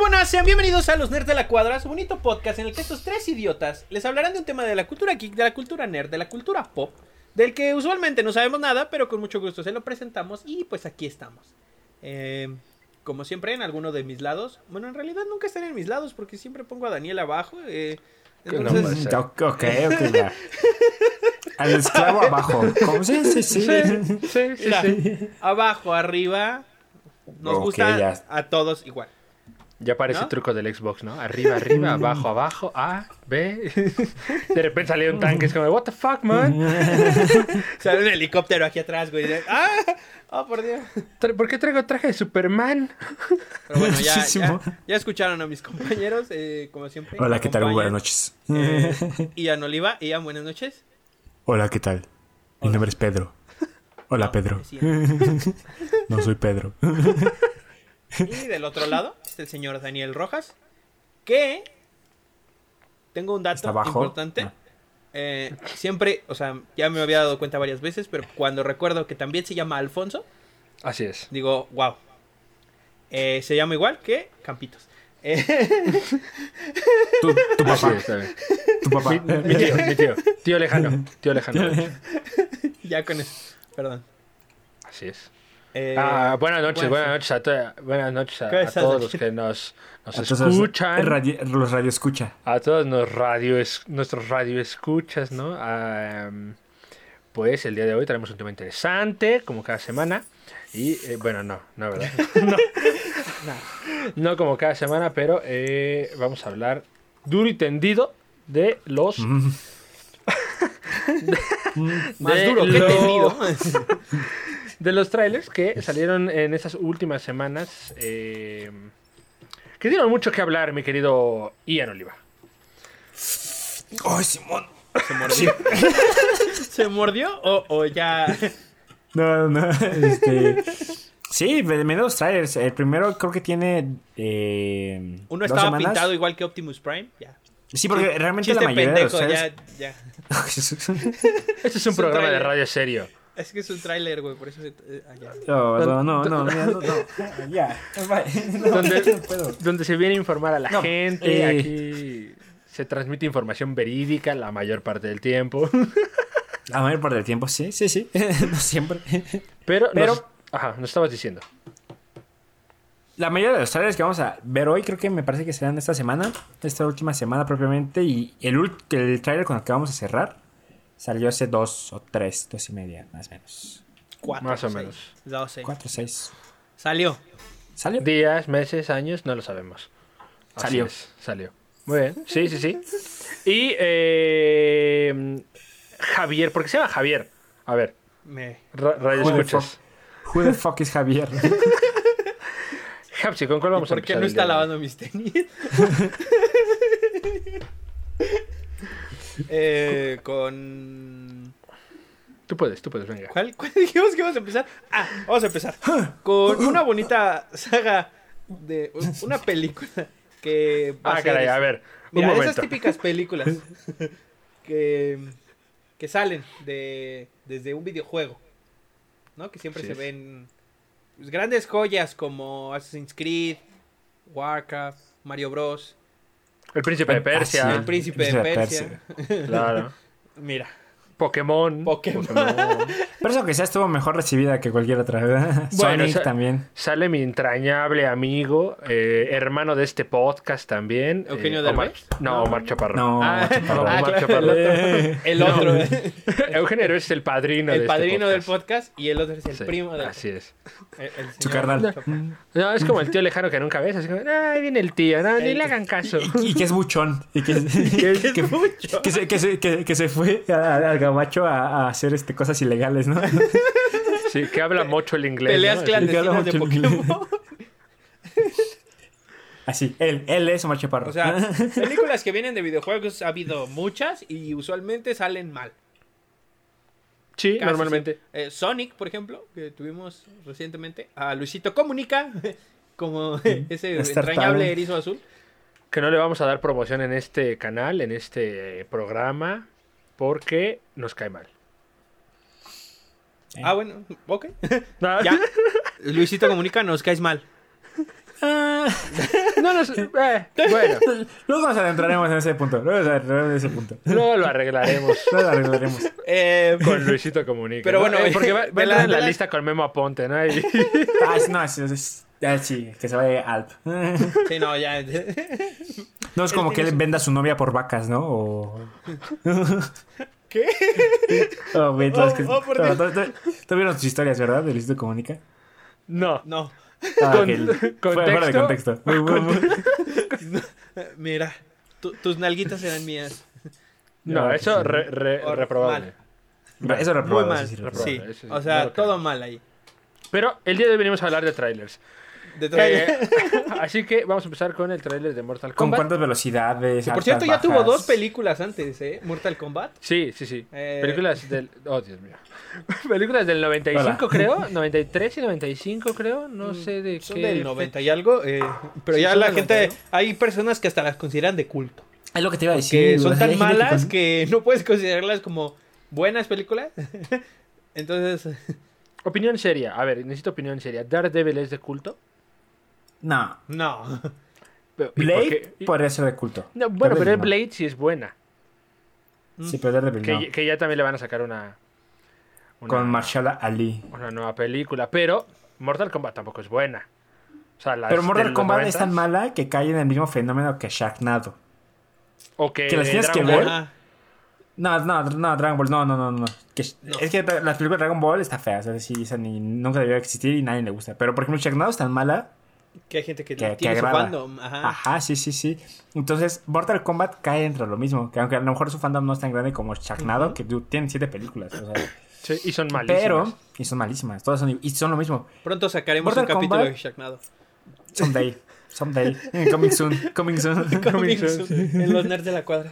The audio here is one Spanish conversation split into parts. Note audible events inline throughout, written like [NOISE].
buenas, sean bienvenidos a Los Nerds de la Cuadra, su bonito podcast en el que estos tres idiotas les hablarán de un tema de la cultura geek, de la cultura nerd, de la cultura pop, del que usualmente no sabemos nada, pero con mucho gusto se lo presentamos y pues aquí estamos. Eh, como siempre, en alguno de mis lados, bueno, en realidad nunca están en mis lados porque siempre pongo a Daniel abajo. eh, entonces, Mm, Ok, ok, ya. Al esclavo [LAUGHS] abajo. ¿Cómo? Sí, sí, sí. Sí, sí, sí. mira, [LAUGHS] abajo, arriba, nos Ok, gusta ya. a todos igual. Ya parece ¿No? truco del Xbox, ¿no? Arriba, arriba, [LAUGHS] abajo, abajo, A, B. [LAUGHS] De repente salió un tanque, es como, what the fuck, man? [LAUGHS] Sale un helicóptero aquí atrás, güey. ¡Ah! ¡Oh, por Dios! ¿Por qué traigo traje de Superman? Pero bueno, ya, Muchísimo. ya, ya escucharon a mis compañeros, eh, como siempre. Hola, ¿qué tal? Buenas noches. eh, Ian Oliva, Ian, buenas noches. Hola, ¿qué tal? Mi nombre es Pedro. Hola, No, Pedro. No soy Pedro. Y del otro lado está el señor Daniel Rojas, que tengo un dato importante. Ah. Eh, siempre, o sea, ya me había dado cuenta varias veces, pero cuando recuerdo que también se llama Alfonso, Así es. digo, wow. Eh, se llama igual que Campitos. Eh, Tu, papá. es. Tu papá. Mi, mi tío, mi tío. Tío lejano, tío lejano. [LAUGHS] ya con eso, perdón. Así es. Eh, Ah, buenas noches, buenas noches a, to- buenas noches a, ¿Qué a todos los que nos, nos escuchan. radio- los radio escucha. A todos los radio es- nuestros radio escuchas, ¿no? Em, pues el día de hoy tenemos un tema interesante, como cada semana. Y eh, bueno, no, no, ¿verdad? [LAUGHS] [LAUGHS] no, no como cada semana, pero eh, vamos a hablar duro y tendido de los. Mm. [LAUGHS] Más de duro que lo- tendido. De los trailers que salieron en estas últimas semanas. eh, que dieron mucho que hablar, mi querido Ian Oliva. ¡Ay, Simón! ¿Se mordió? [LAUGHS] ¿Se mordió o, o ya? No, no, este... Sí, me- menos trailers. El primero creo que tiene... eh, Uno estaba semanas. pintado igual que Optimus Prime. Ya. Sí, porque realmente Chiste la mayoría de los pendejo, trailers... ya, [LAUGHS] ya. Este es un un programa de radio serio. Es que es un tráiler, güey, por eso se... eh, ah, ya. No, no, no, no, no, no, no. [LAUGHS] Ya, bye. No, Donde- donde se viene a informar a la No, gente. eh. Aquí se transmite información verídica la mayor parte del tiempo. La mayor parte del tiempo, sí, sí, sí. [LAUGHS] no siempre. Pero, Pero- nos, ajá, nos estabas diciendo. La mayoría de los trailers que vamos a ver hoy creo que me parece que serán esta semana, esta última semana propiamente, y el, el trailer con el que vamos a cerrar salió hace dos o tres, dos y media, más o menos. Cuatro, Más o seis, menos. doce. Cuatro, seis. Salió. ¿Salió? Días, meses, años, no lo sabemos. Así Salió. es, salió. Muy bien, sí, sí, sí. Y eh, Javier, ¿por qué se llama Javier? A ver, Me... ra- radio Who the escuchas. Who the fuck is Javier? [LAUGHS] Japsi, ¿con cuál ¿Y vamos a ¿Por qué empezar no está lavando mis tenis? [LAUGHS] eh, con... Tú puedes, tú puedes, venga. ¿Cuál, ¿Cuál dijimos que íbamos a empezar? Ah, vamos a empezar. Con una bonita saga de... Una película que... va a Ah, ser caray, a ver, un Mira, esas típicas películas [LAUGHS] que, que salen de, desde un videojuego, ¿no? Que siempre Sí se ven pues, grandes joyas como Assassin's Creed, Warcraft, Mario Bros, El príncipe de Ah, Persia. sí. El Príncipe de Persia. Claro. [LAUGHS] Mira, Pokémon. Pokémon. [LAUGHS] Pero eso quizás estuvo mejor recibida que cualquier otra, ¿verdad? Bueno, [LAUGHS] Sonic también. Sale mi entrañable amigo, eh, hermano de este podcast también. ¿Eugenio eh, Derbez? Omar, no, Omar Chaparro. No, Ah, Chaparro. [LAUGHS] ah, Omar Chaparro. Eh, el otro, Eugenio Derbez es el padrino de el este padrino del podcast. y el otro es el Sí, primo del Así es. el- el Su carnal. No, es como el tío lejano que nunca ves. Así como, "Ah, ahí viene el tío, no, ni le hagan caso. Y, y que es buchón. Y que, Que- que- se, que, se, que, que se fue a- al gabacho a, a hacer este, cosas ilegales, ¿no? [LAUGHS] Sí, que habla mucho el inglés. Peleas ¿no? clandestinas de Pokémon. Así, él, él es Omar Chaparro. O sea, [LAUGHS] películas que vienen de videojuegos ha habido muchas y usualmente salen mal. Sí, Casi normalmente. siempre. Eh, Sonic, por ejemplo, que tuvimos recientemente. A Luisito Comunica, [LAUGHS] como ese Star entrañable erizo azul. Que no le vamos a dar promoción en este canal, en este programa, porque nos cae mal. Eh. Ah, bueno, ok. No, [LAUGHS] Ya. Luisito Comunica, nos caes mal. Ah, [LAUGHS] No nos... eh, bueno, luego nos adentraremos en ese punto. Luego nos adentraremos en ese punto. luego lo arreglaremos. [LAUGHS] Luego lo arreglaremos. Eh, Con Luisito Comunica. Pero ¿no? bueno, Eh, porque va, la- en la lista con Memo Aponte, ¿no? Y- Ah, es- no, es, es- es- ah, sí, que se vaya Alp. sí, no, ya. No es como que él venda a su novia por vacas, ¿no? O... ¿Qué? Oh, güey, Oh, que... oh, por no, to- to vieron tus historias, ¿verdad? De Luisito Comunica. No. No. Ah, Con-. Fuera- [LAUGHS] Fuera de contexto. contexto. Muy, muy, muy- [LAUGHS] Mira, tu- tus nalguitas eran mías. No, No, eso sí. re- re- Or- reprobable. mal. Eso es Muy mal. sí, sí, Sí, reprobable, ese o sea, todo mal ahí. Pero el día de hoy venimos a hablar de trailers. Eh, [LAUGHS] así que vamos a empezar con el trailer de Mortal ¿Con Kombat. cuántas velocidades? Que, por cierto, ya tuvo dos películas antes, ¿eh? Mortal Kombat. Sí, sí, sí. Eh, Películas del... Oh, Dios mío. [LAUGHS] Películas del 95, Hola. creo. [LAUGHS] 93 y 95, creo. No sé de Mm, Son qué... del 90 y algo. eh, pero Sí, ya son la gente. 90, Hay personas que hasta las consideran de culto. Es lo que te iba a Que decir. son güey. tan malas con- que no puedes considerarlas como buenas películas. Entonces, Opinión seria. A ver, necesito opinión seria. ¿Daredevil es de culto? No. no. Pero- ¿y por Blade ser de culto. No, bueno, pero el no. Blade sí es buena. Sí, pero Daredevil Que, no. que ya también le van a sacar una... una- Con Marshala Ali. Una nueva película. Pero Mortal Kombat tampoco es buena. O sea, las Pero Mortal Kombat 90s, es tan mala que cae en el mismo fenómeno que Sharknado. O que, que las tienes Dragon que ver. Ball. No, no, no, Dragon Ball, no, no, no, no. Que- Es que las películas de Dragon Ball está fea, o sea, sí, esa ni, nunca debió existir y nadie le gusta. Pero por ejemplo, Sharknado es tan mala Que hay gente que, que, que tiene su agrada. fandom. Ajá. Ajá, sí, sí, sí. Entonces, Mortal Kombat cae entre lo mismo. Que aunque a lo mejor su fandom no es tan grande como Sharknado, que dude, tienen siete películas. O sea, Sí, y son malísimas. pero, y son malísimas. Todas son, y son lo mismo. Pronto sacaremos Mortal un capítulo de Sharknado. Someday. Someday. [LAUGHS] Coming soon. Coming soon. Coming soon, En los nerds de la cuadra.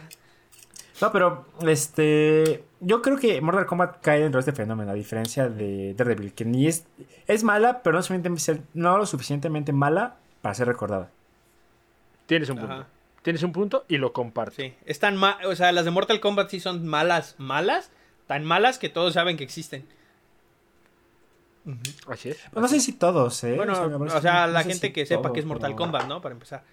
No, pero este. Yo creo que Mortal Kombat cae dentro de este fenómeno, a diferencia de Daredevil, que ni es. Es mala, pero no, suficientemente, no lo suficientemente mala para ser recordada. Tienes un punto. Ajá. Tienes un punto y lo comparto. Sí. Están o sea, las de Mortal Kombat sí son malas, malas. Tan malas que todos saben que existen. Así es. Pues no sé si todos, ¿eh? Bueno, o sea, no la sé gente si que sepa que es Mortal pero- Kombat, ¿no? Para empezar.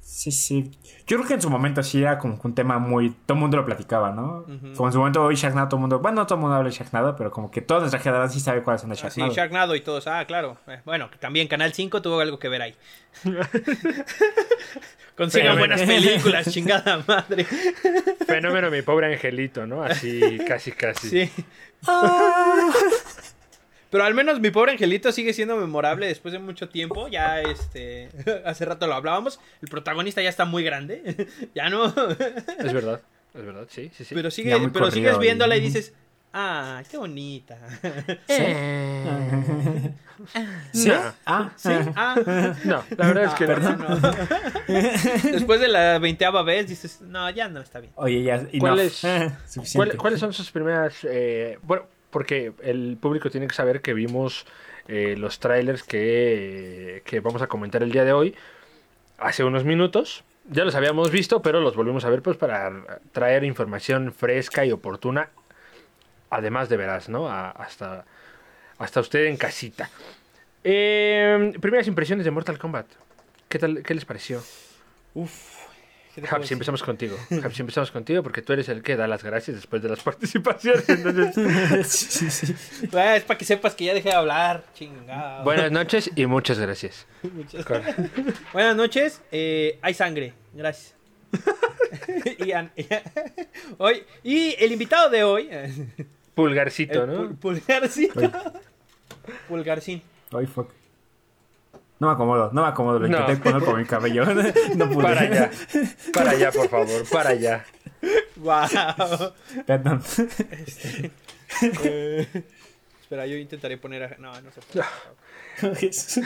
Sí, sí. Yo creo que en su momento sí era como que un tema muy. Todo el mundo lo platicaba, ¿no? Como en su momento hoy Sharknado, todo el mundo. Bueno, no todo el mundo habla de Sharknado, pero como que toda nuestra generación sí sabe cuáles son de Sharknado. Sharknado y todos. Ah, claro. Eh, bueno, que también Canal 5 tuvo algo que ver ahí. [LAUGHS] Consigan buenas películas, chingada madre. Fenómeno, mi pobre angelito, ¿no? Así, casi, casi. Sí. Ah. Pero al menos mi pobre angelito sigue siendo memorable después de mucho tiempo. Ya, este. [LAUGHS] Hace rato lo hablábamos. El protagonista ya está muy grande. [LAUGHS] ya no. [LAUGHS] Es verdad. Es verdad, sí, sí, sí. pero sigue, pero corrido sigues viéndola y dices. Ah, qué bonita. ¿Sí? No. Ah, Sí, ah. No, la verdad es que no. Después de la veinteava vez dices, no, ya no está bien. Oye, ya. y ¿Cuál no. es- ¿Cuál- suficiente. ¿Cuáles son sus primeras... eh, bueno, porque el público tiene que saber que vimos eh, los trailers que, que vamos a comentar el día de hoy hace unos minutos. Ya los habíamos visto, pero los volvimos a ver pues para traer información fresca y oportuna, además de veras, ¿no? Hasta, hasta usted en casita. Eh, primeras impresiones de Mortal Kombat. ¿Qué tal? ¿Qué les pareció? Uf. ¿Qué te puedo Hapsi, decir? empezamos contigo. [LAUGHS] Hapsi, empezamos contigo porque tú eres el que da las gracias después de las [LAUGHS] participaciones. Entonces, sí, sí, sí. Ah, es para que sepas que ya dejé de hablar. Chingado. buenas noches y muchas gracias. Muchas- [LAUGHS] Buenas noches. eh, hay sangre. Gracias. y, an- y- hoy, y el invitado de hoy. el Pulgarcito, ¿no? pul- pulgarcín. Oye, Pulgarcín. ay, fuck. No me acomodo, no me acomodo. Lo No. intenté poner por mi cabello. [LAUGHS] No pude. Para allá. Para allá, por favor. Para allá. Wow. Perdón. Eh, espera, yo intentaré poner. a- No, no se puede. No, [LAUGHS] Si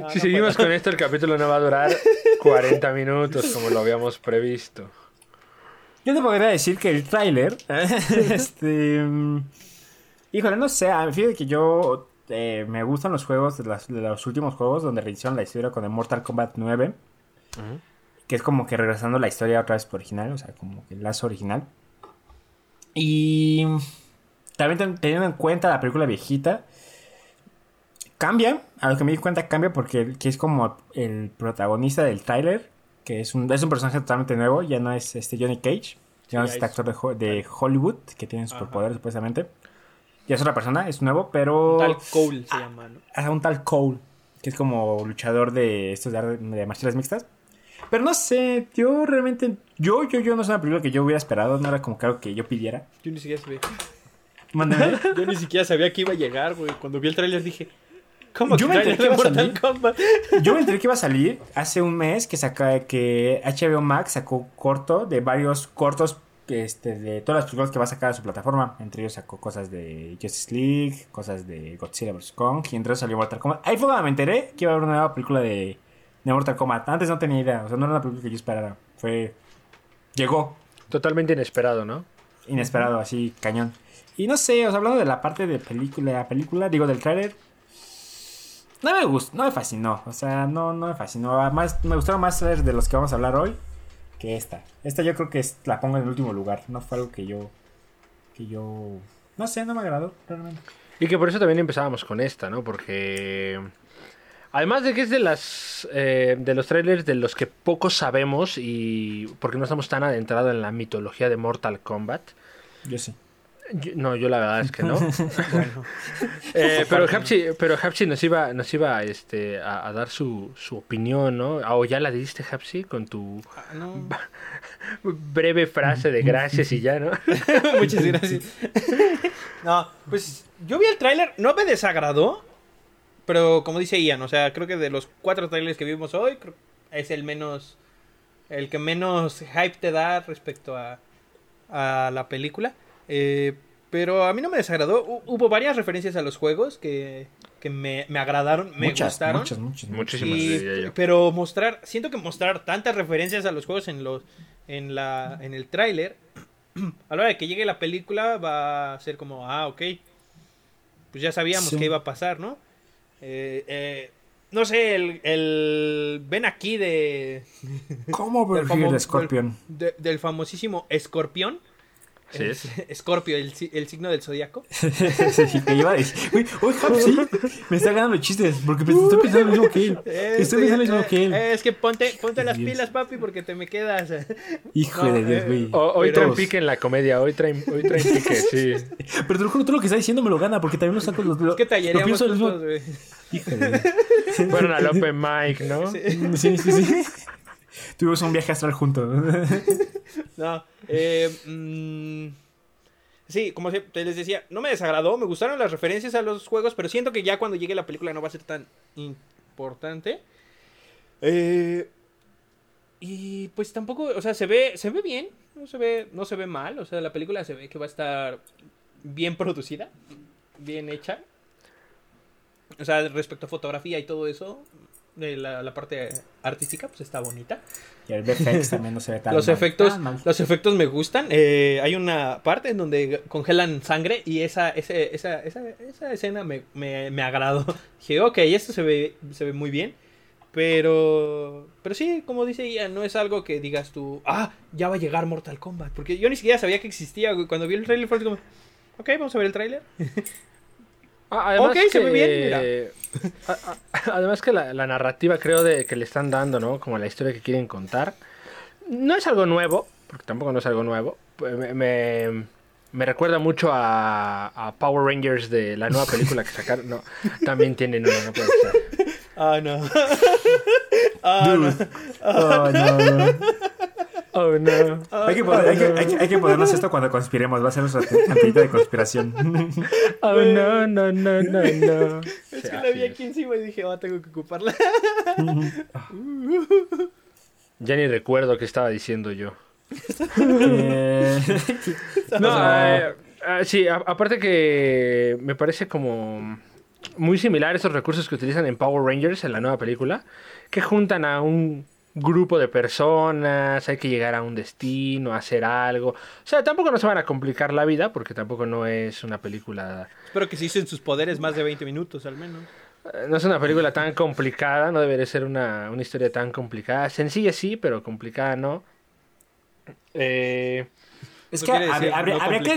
no seguimos puedo. con esto, el capítulo no va a durar 40 minutos como lo habíamos previsto. Yo te podría decir que el tráiler, [LAUGHS] este, mm, híjole, no sé, fíjate que yo eh, me gustan los juegos de, las- de los últimos juegos donde rehicieron la historia con el Mortal Kombat 9, que es como que regresando la historia otra vez por original, o sea, como que el lazo original. Y también ten- teniendo en cuenta la película viejita, cambia, a lo que me di cuenta cambia porque que es como el protagonista del tráiler, que es un, es un personaje totalmente nuevo, ya no es este Johnny Cage, ya no es este es- actor de, de Hollywood que tiene superpoderes supuestamente. Ya es otra persona, es nuevo, pero... Tal Cole se llama, ¿no? a un tal Cole, que es como luchador de estos de, de marciales mixtas. Pero no sé, yo realmente, yo, yo, yo no es una película que yo hubiera esperado, no era como que algo que yo pidiera. Yo ni siquiera sabía. Mándame. [LAUGHS] Yo ni siquiera sabía que iba a llegar, güey. Cuando vi el tráiler dije, ¿cómo Yo que me enteré que iba a salir. Kombat? Yo me [LAUGHS] enteré que iba a salir hace un mes que saca que HBO Max sacó corto de varios cortos este, de todas las películas que va a sacar a su plataforma. Entre ellos sacó cosas de Justice League, cosas de Godzilla vs. Kong y entre ellos salió Mortal Kombat. Ahí fue cuando me enteré que iba a haber una nueva película de, de Mortal Kombat. Antes no tenía idea, o sea, no era una película que yo esperara. Fue... Llegó, Totalmente inesperado, ¿no? inesperado, así, cañón. Y no sé, o sea, hablando de la parte de película, la película, digo, del tráiler, no me gustó, no me fascinó, o sea, no, no me fascinó. Además, me gustaron más trailers de los que vamos a hablar hoy que esta. Esta yo creo que es- la pongo en el último lugar, no fue algo que yo, que yo, no sé, no me agradó, realmente. Y que por eso también empezábamos con esta, ¿no? Porque además de que es de las eh, de los trailers de los que poco sabemos y porque no estamos tan adentrados en la mitología de Mortal Kombat. Yo sí. Yo- no, yo la verdad es que no. [LAUGHS] Bueno, Eh, pero Hapsi, pero Hapsi nos iba, nos iba este, a, a dar su, su opinión, ¿no? Ah, O ya la diste, Hapsi, con tu ah, no. [LAUGHS] breve frase de gracias y ya, ¿no? [LAUGHS] Muchas gracias. no, pues yo vi el tráiler, no me desagradó, pero como dice Ian, o sea, creo que de los cuatro trailers que vimos hoy, es el menos, el que menos hype te da respecto a, a la película. Eh, pero a mí no me desagradó. Hu- Hubo varias referencias a los juegos que, que me, me agradaron, me muchas, gustaron. muchas, muchas, muchas. Muchísimas, Y- pero mostrar, siento que mostrar tantas referencias a los juegos en los en la en el tráiler, [CLEARS THROAT] a la hora de que llegue la película va a ser como, ah, ok, pues ya sabíamos Sí. que iba a pasar, ¿no? Eh, eh, no sé, el, el ven aquí de ¿Cómo del, famo- Scorpion? del- de- del famosísimo Escorpión. Sí El- es. [LAUGHS] Escorpio, el, el signo del zodiaco. [LAUGHS] Sí, que iba a decir, uy, uy, Hapsi, me está ganando chistes, porque pues, estoy pensando lo mismo que él. Estoy pensando lo mismo que él. Es que ponte, ponte las Dios. pilas, papi, porque te me quedas. [LAUGHS] Hijo no, de Dios, eh, güey. Hoy Pero- traen pique en la comedia, hoy traen, hoy traen pique, sí. Pero te lo juro, todo lo que está diciendo me lo gana, porque también lo saco. Lo, lo, Es que güey. Dios. Fueron al Open Mic, ¿no? Sí, sí, sí. Tuvimos un viaje astral juntos. [LAUGHS] No, eh, mm, sí, como te les decía, no me desagradó, me gustaron las referencias a los juegos, pero siento que ya cuando llegue la película no va a ser tan importante. Eh, y pues tampoco, o sea, se ve, se ve bien, no se ve, no se ve mal, o sea, la película se ve que va a estar bien producida, bien hecha. O sea, respecto a fotografía y todo eso, de la, la parte artística, pues está bonita. Y el VFX también no se ve tan Los mal, efectos, mal. los efectos me gustan. Eh, hay una parte en donde congelan sangre y esa, ese- esa, esa, esa escena me, me, me agradó. [LAUGHS] Dije, ok, esto se ve, se ve muy bien. Pero, pero sí, como dice ella, no es algo que digas tú, ah, ya va a llegar Mortal Kombat. Porque yo ni siquiera sabía que existía, güey. Cuando vi el trailer fue como, ok, vamos a ver el trailer. [LAUGHS] Ah, Además Ok, se ve bien, mira. [LAUGHS] a- a- Además que la, la narrativa creo de que le están dando, ¿no? Como la historia que quieren contar. No es algo nuevo, porque tampoco no es algo nuevo. Pues Me, me- me recuerda mucho a, a Power Rangers de la nueva película que sacaron. No, también tienen una, no puede ser. Ah, no. [LAUGHS] ah, no. Oh, no. Oh, no. Hay que, poner- hay, que, hay, que, hay que ponernos esto cuando conspiremos. Va a ser nuestra antiguita de conspiración. [LAUGHS] Oh, no, no, no, no, no. [LAUGHS] Es que la vi aquí encima y dije, ah, tengo que ocuparla. [LAUGHS] Ya ni recuerdo qué estaba diciendo yo. Eh, No, sea, eh, ah, sí, a- aparte que me parece como muy similar esos recursos que utilizan en Power Rangers en la nueva película, que juntan a un grupo de personas, hay que llegar a un destino, hacer algo. O sea, tampoco nos van a complicar la vida, porque tampoco no es una película, Espero que se usen sus poderes más de 20 minutos al menos. eh, no es una película tan complicada, no debería ser una, una historia tan complicada. Sencilla sí, pero complicada no. Eh, Es que habría, habría- no habría que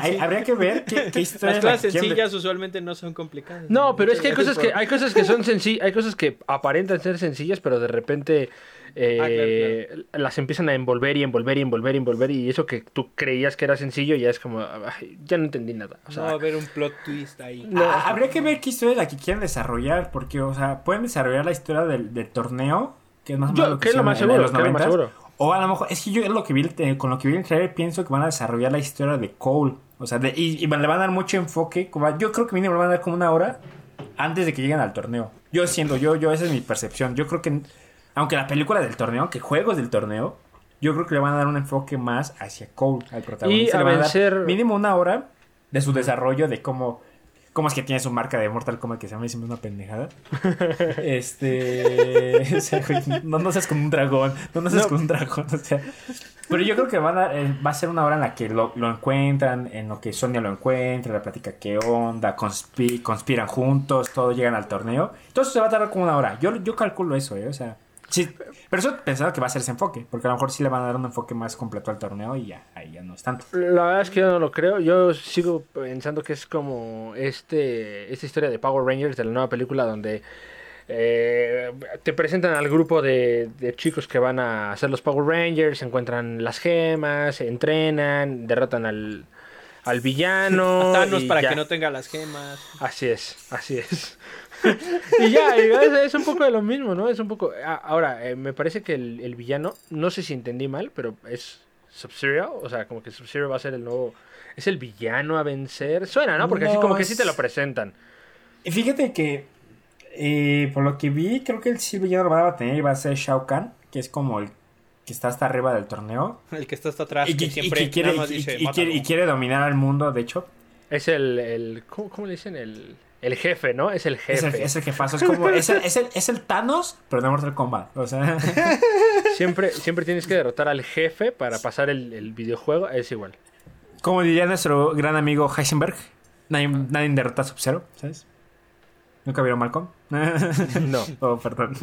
hay- habría que ver qué, qué [LAUGHS] historia Las cosas sencillas usualmente no son complicadas. No, pero es que hay cosas que hay cosas que son sencillas, hay cosas que aparentan ser sencillas, pero de repente eh, las empiezan a envolver y envolver y envolver y envolver y eso que tú creías que era sencillo ya es como ay, ya no entendí nada. O por- sea, No va a haber un plot twist ahí. No. Ah, habría que ver qué historia es la que quieren desarrollar, porque, o sea, pueden desarrollar la historia del, del torneo, que es más o Yo- menos lo que es lo más seguro, los que es lo más 90s. seguro. O a lo mejor, es que yo es lo que vi, eh, con lo que vi en el trailer, pienso que van a desarrollar la historia de Cole. O sea, de- y, y le van a dar mucho enfoque. Como, yo creo que mínimo le van a dar como una hora antes de que lleguen al torneo. Yo siento, yo, yo, esa es mi percepción. Yo creo que, aunque la película del torneo, aunque juegos del torneo, yo creo que le van a dar un enfoque más hacia Cole, al protagonista. Y a Le van dar vencer- mínimo una hora de su desarrollo, de cómo, cómo es que tiene su marca de Mortal Kombat, que se me hizo una pendejada. [LAUGHS] Este. [LAUGHS] o sea, güey, no, no seas como un dragón. No, no seas como un dragón. O sea. Pero yo creo que van a, eh, va a ser una hora en la que lo, lo encuentran, en lo que Sonia lo encuentra, la plática qué onda, conspi- conspiran juntos, todos llegan al torneo. Entonces se va a tardar como una hora. Yo, yo calculo eso, ¿eh? O sea. Sí, pero eso pensaba que va a ser ese enfoque, porque a lo mejor sí le van a dar un enfoque más completo al torneo y ya, ahí ya no es tanto. La verdad es que yo no lo creo. Yo sigo pensando que es como este esta historia de Power Rangers de la nueva película donde eh, te presentan al grupo de, de chicos que van a hacer los Power Rangers, encuentran las gemas, entrenan, derrotan al, al villano. [LAUGHS] Thanos para ya. que no tenga las gemas. Así es, así es. [LAUGHS] y ya, y es, es un poco de lo mismo, ¿no? Es un poco... a- Ahora, eh, me parece que el, el villano, no sé si entendí mal, pero es Sub-Zero, o sea, como que Sub-Zero va a ser el nuevo... ¿Es el villano a vencer? Suena, ¿no? Porque así como que es- sí te lo presentan. Y fíjate que, eh, por lo que vi, creo que el sí villano lo van a tener y va a ser Shao Kahn, que es como el que está hasta arriba del torneo. El que está hasta atrás, Y, que que- y siempre que quiere, nada más y- dice, y- y quiere, y quiere dominar al mundo, de hecho. Es el... el ¿cómo, cómo le dicen? El, el jefe, ¿no? Es el Es jefe. el, es el jefazo. Es como. Es el, es, el, es el Thanos, pero de Mortal Kombat. O sea. [LAUGHS] Siempre, siempre tienes que derrotar al jefe para pasar el, el videojuego. Es igual. como diría nuestro gran amigo Heisenberg. Nadie, nadie derrota a Sub-Zero, ¿sabes? ¿Nunca vieron Malcolm? [LAUGHS] No. oh, perdón.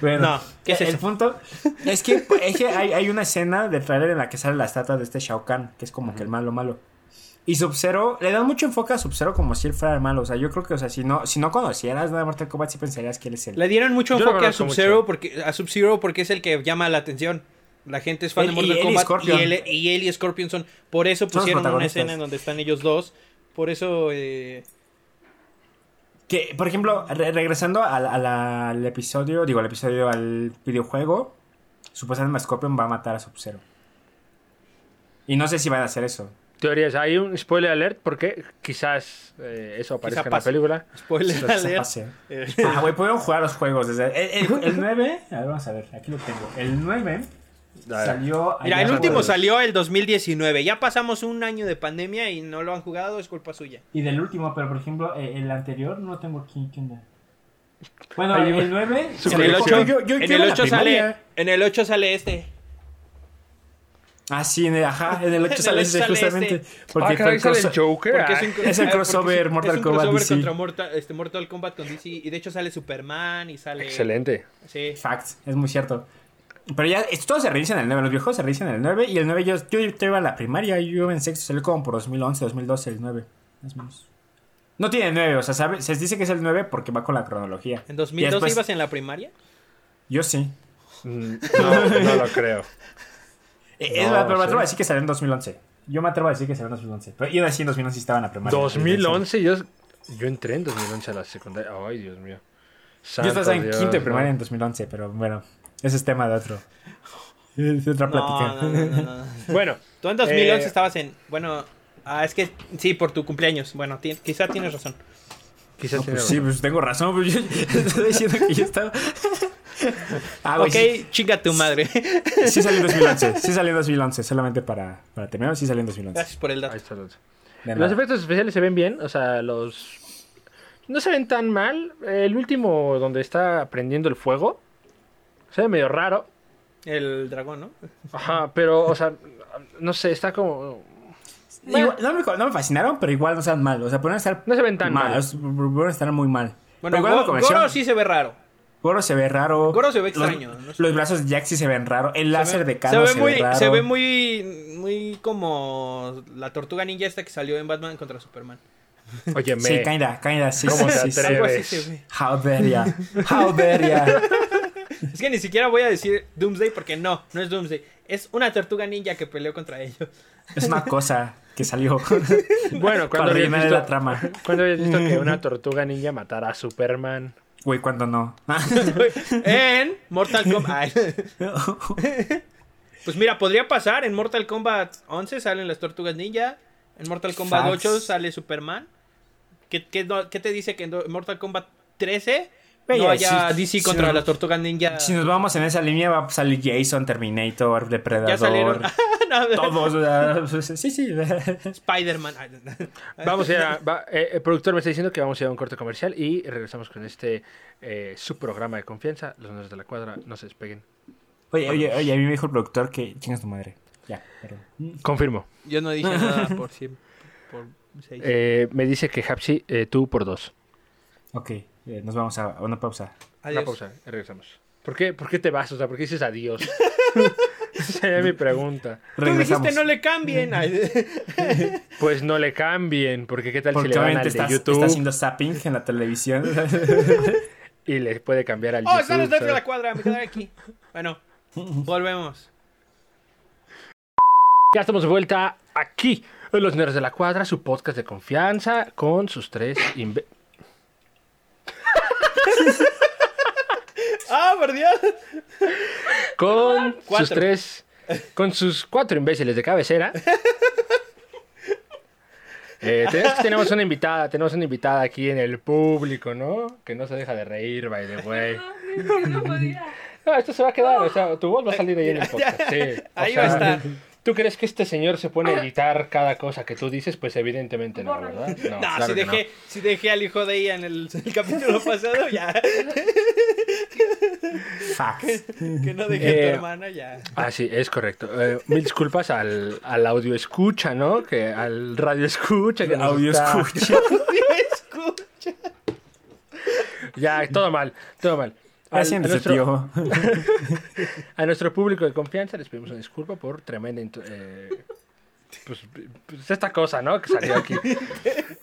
bueno, No, ¿qué es el eso? punto es que, es que hay, hay una escena del trailer en la que sale la estatua de este Shao Kahn, que es como que el malo malo. Y Sub-Zero, le dan mucho enfoque a Sub-Zero como si él fuera el malo. O sea, yo creo que, o sea, si no, si no conocieras nada de Mortal Kombat, sí pensarías que él es el. Le dieron mucho Yo enfoque a Sub-Zero porque, a Sub-Zero porque es el que llama la atención. La gente es fan Él- de Mortal y Kombat y, Scorpion. él, y él y Scorpion son. Por eso pusieron una escena en donde están ellos dos. Por eso. eh, Que, por ejemplo, re- regresando al episodio, digo, al episodio, al videojuego, supuestamente Scorpion va a matar a Sub-Zero. Y no sé si van a hacer eso. Teorías. Hay un spoiler alert porque quizás eh, eso aparezca en la película. spoiler alert. Eh, Ah, güey, jugar los juegos desde... El, el- el [LAUGHS] 9... A ver, vamos a ver, aquí lo tengo. El 9 salió... Mira, el último salió el 2019. Ya pasamos un año de pandemia y no lo han jugado, es culpa suya. Y del último, pero por ejemplo, eh, el anterior no lo tengo aquí. ¿Qué onda? Bueno, el 9... [LAUGHS] Su En el colección. 8, Yo- yo- yo en iba el a la 8 sale, en el 8 sale este. Ah, sí, en el, ajá, en el [LAUGHS] 8 En el sale ese justamente. este. Porque ah, sale el Joker. Porque ah. [LAUGHS] es, un, Es el crossover es- Mortal es un Kombat crossover DC. contra Mortal, este, Mortal Kombat con DC. Y de hecho sale Superman y sale. Excelente. Sí. Facts, es muy cierto. Pero ya, esto todo se reinicia en el 9. Los viejos se reinician en el 9. Y el 9, yo, yo, yo iba a la primaria. Yo iba en sexto. Salió como por 2011, 2012, el 9. Más o menos. No tiene 9, o sea, sabe, se dice que es el 9 porque va con la cronología. ¿En Y 2012 después- ibas en la primaria? Yo sí. Mm, No, no lo creo. Eh, es No, verdad, pero me sí. atrevo a decir que salió en 2011. Yo me atrevo a decir que salió en 2011. Pero yo así en 2011 estaba en la primaria. 2011, yo, yo entré en 2011 a la secundaria. Ay, Dios mío. Yo estaba en Dios, quinto de primaria ¿no? en 2011, pero bueno, ese es tema de otro. Es otra plática. no, no, no, no. [LAUGHS] Bueno, Tú en 2011 Eh, estabas en. Bueno, ah, es que sí, por tu cumpleaños. Bueno, ti- quizá tienes razón. quizás pues sí, razón. pues tengo razón. Pues yo [LAUGHS] estoy diciendo que yo estaba. [LAUGHS] [LAUGHS] Ah, ok, sí, chinga tu madre. sí salió en 2011. [LAUGHS] Sí salió en 2011. Solamente para, para terminar, sí salió en 2011. Gracias por el dato. Los nada. efectos especiales se ven bien, o sea, los... No se ven tan mal. El último donde está prendiendo el fuego, se ve medio raro. El dragón, ¿no? Ajá, pero, o sea, no sé, está como... Igual- no, me, no me fascinaron, pero igual no están mal. O sea, pueden estar No se ven tan mal. Pueden estar muy mal. Bueno, Pero igual Go- Goro sí se ve raro. Goro se ve raro. Goro se ve extraño, Los, no sé. brazos de Jaxi se ven raro. El láser ve, de Kano se ve muy, raro. se ve muy, muy como la tortuga ninja esta que salió en Batman contra Superman. Oye, me. Sí, kinda, kinda. Sí, ¿Cómo sí, te sí, sí. Algo así atreves? se ve. How dare ya. How dare ya. Es que ni siquiera voy a decir Doomsday porque no, no es Doomsday. Es una tortuga ninja que peleó contra ellos. Es una cosa que salió. Bueno, cuando habías visto, la trama. ¿cuándo habías visto que una [LAUGHS] tortuga ninja matara a Superman? Güey, cuando no. [LAUGHS] en Mortal Kombat. [LAUGHS] Pues mira, podría pasar. En Mortal Kombat 11 salen las tortugas ninja. En Mortal Kombat Facts. 8 sale Superman. ¿Qué, qué, qué te dice que en Mortal Kombat 13 Güey, no haya si- DC si contra no- las tortugas ninja? si nos vamos en esa línea, va a salir Jason, Terminator, Depredador. ya salieron. [LAUGHS] Todos. o sea, sí, sí. [LAUGHS] Spider-Man. Vamos a ir a- va- eh, el productor me está diciendo que vamos a ir a un corte comercial y regresamos con este eh, su programa de confianza. Los honores de la cuadra, no se despeguen. Oye, oye, oye, a mí me dijo el productor que chingas tu madre. Ya, pero. Confirmo. Yo no dije nada [LAUGHS] por cien- por seis. Eh, me dice que Hapsi, eh, tú por dos. Ok, eh, nos vamos a una pausa. Adiós. Una pausa, y regresamos. ¿Por qué, ¿Por qué te vas? O sea, ¿por qué dices adiós? [LAUGHS] Esa sería mi pregunta. Tú Regresamos. dijiste no le cambien. [LAUGHS] Pues no le cambien, porque qué tal si le van al de estás, YouTube está haciendo zapping en la televisión. [LAUGHS] y le puede cambiar al Oh, están los YouTube. dos de la cuadra. Me quedaré aquí. Bueno, volvemos. Ya estamos de vuelta aquí en Los Nerds de la Cuadra, su podcast de confianza con sus tres Ah, por Dios. con sus Cuatro. tres con sus cuatro imbéciles de cabecera. Eh, tenemos, tenemos una invitada, tenemos una invitada aquí en el público, ¿no? Que no se deja de reír, by the way. No podía. No, esto se va a quedar, o sea, tu voz va a salir ahí en el podcast. Sí. Ahí sea, va a estar. ¿Tú crees que este señor se pone a [LAUGHS] editar cada cosa que tú dices? Pues evidentemente no, ¿verdad? [LAUGHS] No, claro si, dejé, si dejé al hijo de ella en el, el capítulo [LAUGHS] pasado, ya. Facts. Que no dejé a Eh, tu hermana, ya. Ah, sí, es correcto. Eh, mil disculpas al, al audio escucha, ¿no? Que al radio escucha. Que Audio está- escucha. Escucha. Ya, todo mal, todo mal. Al- a, nuestro, tío. [LAUGHS] a nuestro público de confianza les pedimos una disculpa por tremenda... eh, pues, pues esta cosa, ¿no? Que salió aquí. [LAUGHS]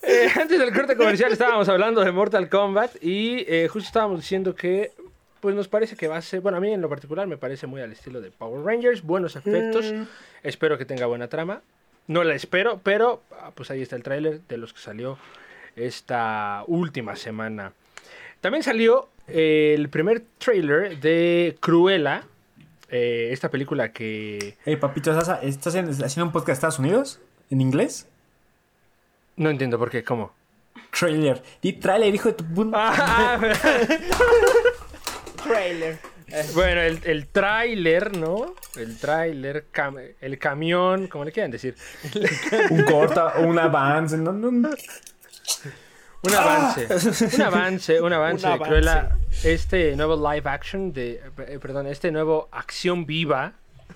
Eh, antes del corte comercial estábamos hablando de Mortal Kombat y eh, justo estábamos diciendo que pues nos parece que va a ser, bueno, a mí en lo particular me parece muy al estilo de Power Rangers, buenos efectos, espero que tenga buena trama. No la espero, pero ah, pues ahí está el tráiler de los que salió esta última semana. También salió el primer tráiler de Cruella, eh, esta película que Hey, papito, ¿estás, estás en- haciendo un podcast de Estados Unidos? ¿En inglés? no entiendo por qué, ¿cómo? Trailer. Di trailer, hijo de tu puta. [LAUGHS] Trailer. [LAUGHS] bueno, el, el tráiler, ¿no? El tráiler, cam- el camión, como le quieran decir. Un corta o un avance. No, no, no. Un avance, un avance, un [LAUGHS] avance Un avance. Cruella. Este nuevo live action de, eh, perdón, este nuevo acción viva [LAUGHS]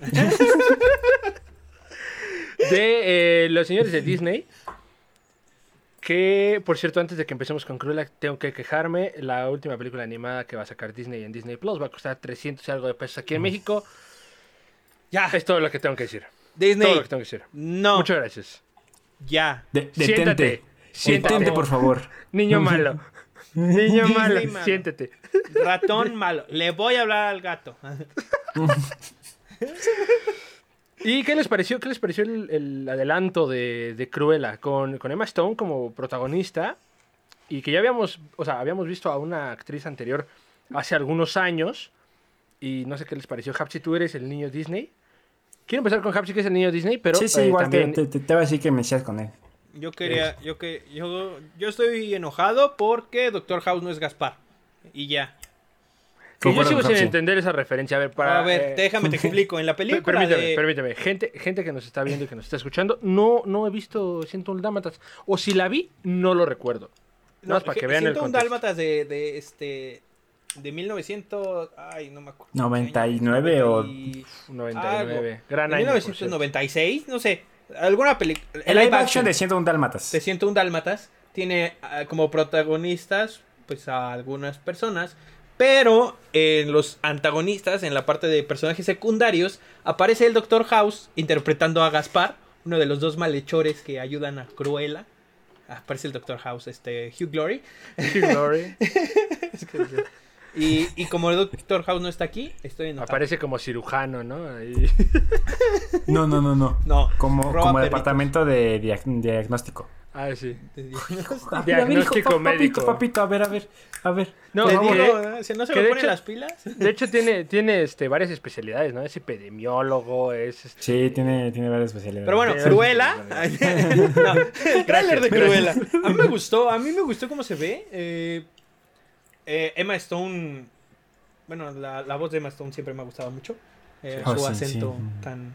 de eh, los señores de Disney. Que, por cierto, antes de que empecemos con Cruella, tengo que quejarme. La última película animada que va a sacar Disney en Disney Plus va a costar 300 y algo de pesos aquí en México. Ya. Es todo lo que tengo que decir. Disney. Todo lo que tengo que decir. No. Muchas gracias. Ya. De- Siéntate. Siéntate. Detente, por favor. Niño malo. [LAUGHS] Niño malo. malo. Siéntete. Ratón malo. Le voy a hablar al gato. [LAUGHS] ¿Y qué les pareció? ¿Qué les pareció el, el adelanto de, de Cruella con, con Emma Stone como protagonista? Y que ya habíamos, o sea, habíamos visto a una actriz anterior hace algunos años. Y no sé qué les pareció. Hapsi, tú eres el niño Disney. Quiero empezar con Hapsi, que es el niño Disney, pero sí, sí, eh, igual también... te, te, te voy a decir que me seas con él. Yo quería, yo que, yo, yo estoy enojado porque Doctor House no es Gaspar. Y ya. que yo sigo sin entender esa referencia. A ver, para... a ver, eh, déjame te [LAUGHS] explico. En la película Permíteme, de... permíteme. Gente, gente que nos está viendo y que nos está escuchando, no, no he visto Siento un Dálmatas. O si la vi, no lo recuerdo. Nada más para que vean el Siento un contexto. dálmatas de, de este... De 1900... Ay, no me acuerdo. 99 o- 99. Gran de año. por cierto. 1996, no sé. Alguna película... El live action de 101 Dálmatas. de 101 Dálmatas tiene ah, como protagonistas pues a algunas personas Pero en los antagonistas, en la parte de personajes secundarios, aparece el Doctor House interpretando a Gaspar, uno de los dos malhechores que ayudan a Cruella. Aparece el Doctor House, este Hugh Glory. Hugh Glory. [LAUGHS] Y, y como el Doctor House no está aquí, estoy en Aparece como cirujano, ¿no? Ahí. No, no, no, no. No, Como, como departamento de diag- diagnóstico. Ah, sí. Ver, [LAUGHS] Diagnóstico hijo, médico. Papito, papito, a ver, a ver, a ver. No, digo, que- si no se de ponen hecho- las pilas. De hecho, tiene, tiene este, varias especialidades, ¿no? Es epidemiólogo, es... este, Sí, tiene, tiene varias especialidades. Pero bueno, Cruella. [LAUGHS] no, el tráiler de. Cruella. A mí me gustó, a mí me gustó cómo se ve. Eh, eh, Emma Stone. Bueno, la, la voz de Emma Stone siempre me ha gustado mucho. Eh, Oh, su sí, acento sí. tan.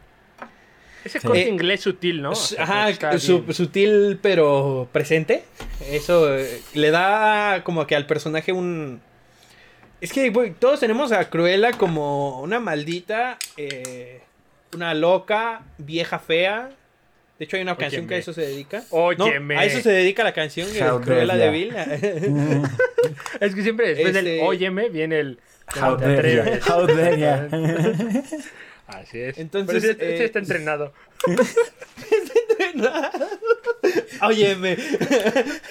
Ese Sí. corte Eh, inglés sutil, ¿no? O sea, Ajá, su- sutil pero presente. Eso eh, le da como que al personaje un... Es que todos tenemos a Cruella como una maldita, eh, una loca, vieja fea. De hecho hay una canción que a eso se dedica. Óyeme. No, a eso se dedica la canción de How Cruella dare de ya. Vil. [LAUGHS] Es que siempre después Este- del óyeme viene el... How ¿cómo te dare ya, how dare ya. [LAUGHS] Así es. Entonces, Pero ese, eh, ese [LAUGHS] está entrenado. Óyeme.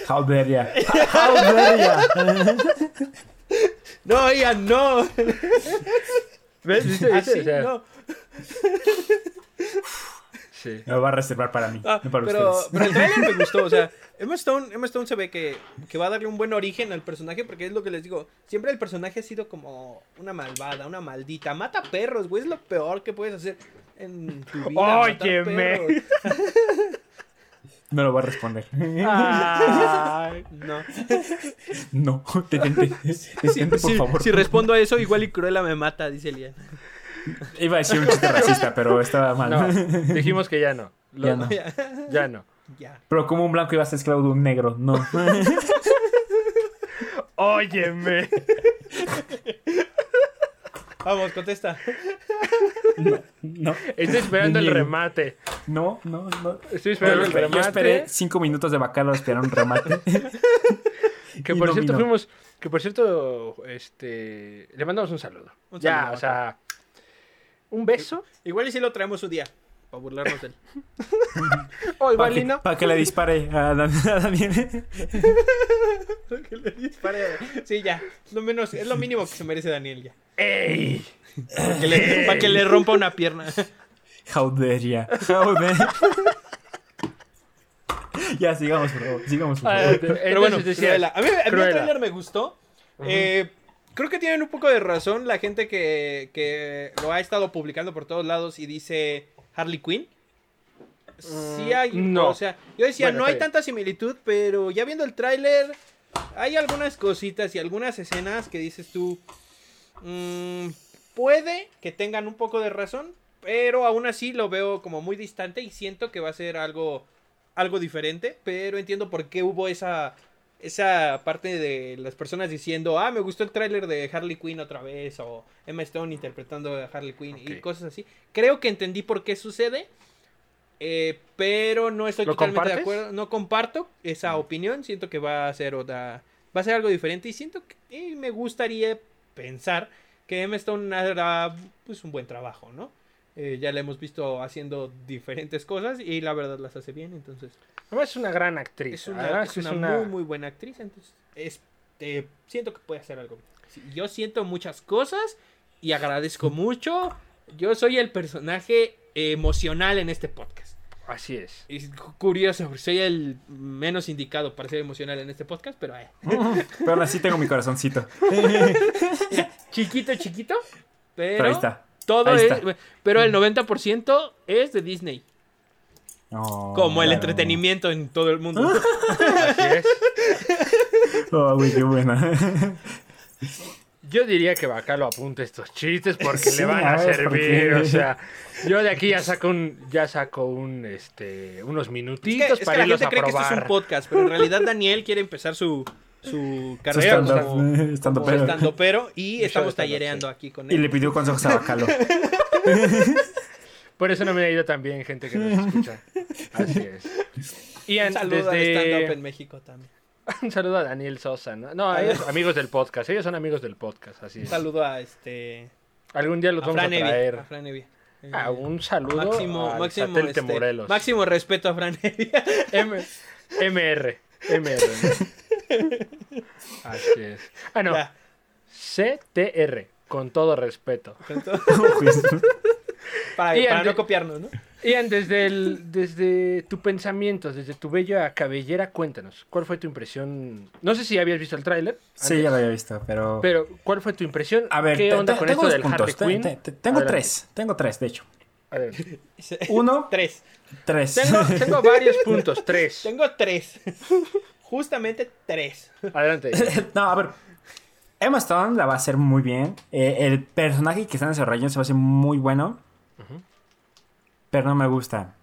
How dare ya. How dare ya. No, ella no. ¿Ves? ¿Viste? ¿Viste? Así O sea, no. Sí. Me lo va a reservar para mí, Ah, no para pero, ustedes. pero el trailer me gustó, o sea, [LAUGHS] Emma Stone, Emma Stone se ve que, que va a darle un buen origen al personaje porque es lo que les digo, siempre el personaje ha sido como una malvada, una maldita, mata perros, güey, es lo peor que puedes hacer en tu vida. Óyeme. [LAUGHS] No lo voy a responder. Ay. [LAUGHS] No. No, detente. Detente, por si, favor. si respondo a eso, igual y Cruella me mata, dice Lian. Iba a decir un chiste racista, pero estaba mal. No, dijimos que ya no. Lo- Ya no. ya, [LAUGHS] Ya no. ya. Pero como un blanco iba a ser esclavo de un negro, no. [LAUGHS] Óyeme. Vamos, contesta. No, Estoy esperando el remate. no, no, no. Estoy esperando el Yo remate. esperé cinco minutos de bacalao a esperar un remate. [LAUGHS] Que por no cierto vino. fuimos, que por cierto, este, le mandamos un saludo. Un ya, saludo, o sea, un beso. Igual y si lo traemos un día, para burlarnos de él. [LAUGHS] Oh, Para que, Ivalino. para que le dispare a, Dan- [LAUGHS] a Daniel. [LAUGHS] que le dispare. Sí, ya, lo menos, es lo mínimo que se merece Daniel ya. ¡Ey! Para que le, para que le rompa una pierna. How dare ya. How dare. ya, sigamos, por favor. Sigamos, por Ah, favor. Pero bueno, Cruella. A mí, a mí el Cruella. trailer me gustó. Eh, creo que tienen un poco de razón la gente que, que lo ha estado publicando por todos lados y dice Harley Quinn. Sí hay, Mm, no. o sea, yo decía, Bueno, no hay bien. tanta similitud, pero ya viendo el tráiler, hay algunas cositas y algunas escenas que dices tú, mm, puede que tengan un poco de razón, pero aún así lo veo como muy distante y siento que va a ser algo, algo diferente, pero entiendo por qué hubo esa, esa parte de las personas diciendo, ah, me gustó el tráiler de Harley Quinn otra vez, o Emma Stone interpretando a Harley Quinn y cosas así. Creo que entendí por qué sucede. eh, pero no estoy ¿Lo totalmente de acuerdo. No comparto esa opinión. Siento que va a ser otra. Va a ser algo diferente. Y siento que eh, me gustaría pensar que Emma Stone hará pues, un buen trabajo, ¿no? Eh, ya la hemos visto haciendo diferentes cosas y la verdad las hace bien. Entonces, Además es una gran actriz. es una, además es una muy, muy buena actriz. Entonces, es, eh, siento que puede hacer algo. Sí, yo siento muchas cosas y agradezco mucho. Yo soy el personaje emocional en este podcast. Así es. Es cu- curioso, soy el menos indicado para ser emocional en este podcast, pero eh, [LAUGHS] Pero así tengo mi corazoncito. [LAUGHS] chiquito, chiquito, pero, Pero ahí está. Todo ahí es, está. pero el 90% es de Disney, Oh, como el claro. entretenimiento en todo el mundo. [LAUGHS] Así es. Oh, güey, qué buena. Yo diría que Bacalo apunte estos chistes porque Sí, le van a a ver, servir. O [LAUGHS] sea, yo de aquí ya saco un, ya saco un, este, unos Es que, minutitos es que para la irlos gente a cree que esto es un probar. podcast, pero en realidad Daniel quiere empezar su, su Su carrera stand-up, como, stand-up como pero. estandopero y estamos tallereando sí. aquí con Y él. le pidió consejos a Bacalo. [LAUGHS] Por eso no me ha ido tan bien, gente que nos escucha. Así es. Y Un saludo al stand-up desde... en México también. [LAUGHS] Un saludo a Daniel Sosa, ¿no? No, ellos amigos del podcast. Ellos son amigos del podcast, así Un es. saludo a este. Algún día los A vamos a Fran Evia. traer. A Fran Evia. Eh, Ah, un saludo máximo, al máximo, este, Morelos. máximo respeto a Fran Evia. M MR. MR. [LAUGHS] ¿no? Así es. Ah, no. Ya. CTR. Con todo respeto. [LAUGHS] Para, Y para ante- no copiarnos, ¿no? Ian, desde, el, desde tu pensamiento, desde tu bella cabellera, cuéntanos. ¿Cuál fue tu impresión? No sé si habías visto el tráiler. Sí, ya lo había visto, pero... Pero, ¿cuál fue tu impresión? A ver, ¿qué te- onda te- con tengo esto dos del puntos. Harley Te- Quinn? te- te- tengo Adelante. tres. Tengo tres, de hecho. Uno, Tres. tres. Tengo, tengo varios puntos. Tres. Tengo tres. [LAUGHS] Justamente tres. Adelante. [LAUGHS] no, a ver. Emma Stone la va a hacer muy bien. Eh, el personaje que están desarrollando se va a hacer muy bueno. Pero no me gusta.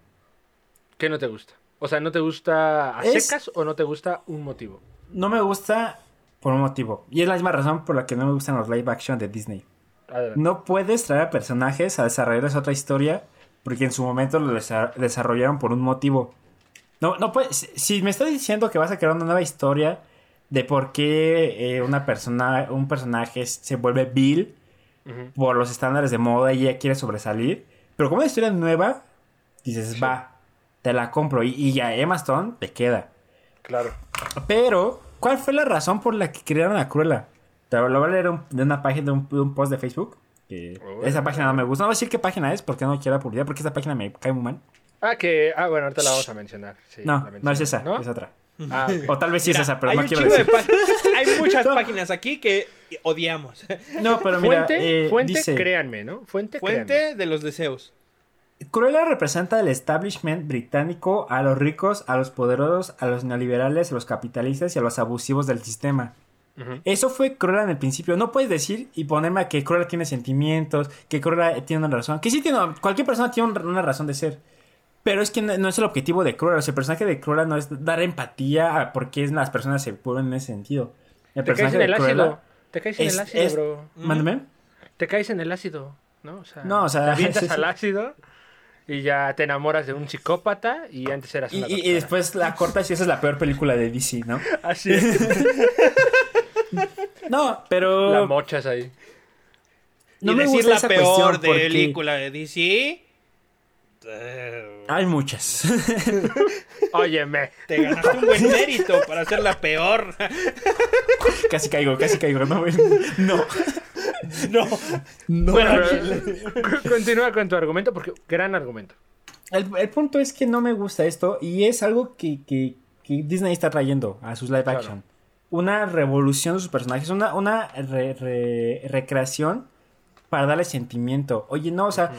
¿Qué no te gusta? O sea, ¿no te gusta a Es- secas o no te gusta un motivo? No me gusta por un motivo. Y es la misma razón por la que no me gustan los live action de Disney. Adelante. No puedes traer a personajes a desarrollarles otra historia porque en su momento lo desa- desarrollaron por un motivo. No, no puedes. si- me estás diciendo que vas a crear una nueva historia de por qué eh, una persona, un personaje se vuelve vil por los estándares de moda y ella quiere sobresalir, pero como una historia nueva, dices, Sí. va, te la compro y, y a Emma Stone te queda. Claro. Pero, ¿cuál fue la razón por la que crearon a Cruella? Te lo voy a leer un- de una página, de un, de un post de Facebook. Que Oh, esa página no me gusta. No voy a decir qué página es porque no quiero la publicidad, porque esa página me cae muy mal. Ah, que. Ah, bueno, ahorita la vamos a mencionar. Sí, No, la no es esa, es otra. Ah. O tal vez sí es esa, pero hay no quiero de decir. pá- [LAUGHS] Hay muchas [LAUGHS] páginas aquí que odiamos. [LAUGHS] No, pero mira, Fuente, eh, fuente, dice, créanme, ¿no? Fuente, créanme. Fuente de los deseos. Cruella representa el establishment británico a los ricos, a los poderosos, a los neoliberales, a los capitalistas y a los abusivos del sistema. Eso fue Cruella en el principio. No puedes decir y ponerme a que Cruella tiene sentimientos, que Cruella tiene una razón. Que sí tiene, cualquier persona tiene un- una razón de ser. Pero es que no, no es el objetivo de Cruella. O sea, el personaje de Cruella no es dar empatía a por qué las personas se vuelven en ese sentido. El Te caes en el de ácido. Te caes en es- el ácido, es- bro. Mándame. Te caes en el ácido, ¿no? O sea, No, o sea, te avientas [LAUGHS] sí, sí. al ácido y ya te enamoras de un psicópata y antes eras Y, una y- y después la cortas y esa es la peor película de DC, ¿no? [LAUGHS] Así es. [LAUGHS] No, pero. la mochas ahí. no y me decir gusta la esa peor cuestión porque película de DC. Hay muchas. [LAUGHS] Óyeme. Te ganaste un buen mérito para ser la peor. [LAUGHS] casi caigo, casi caigo. No, [LAUGHS] no. No. no. Bueno, pero- continúa con tu argumento porque gran argumento. El, el punto es que no me gusta esto y es algo que, que- que Disney está trayendo a sus live Claro. action. Una revolución de sus personajes, una, una re- re- recreación para darle sentimiento. Oye, no, o sea,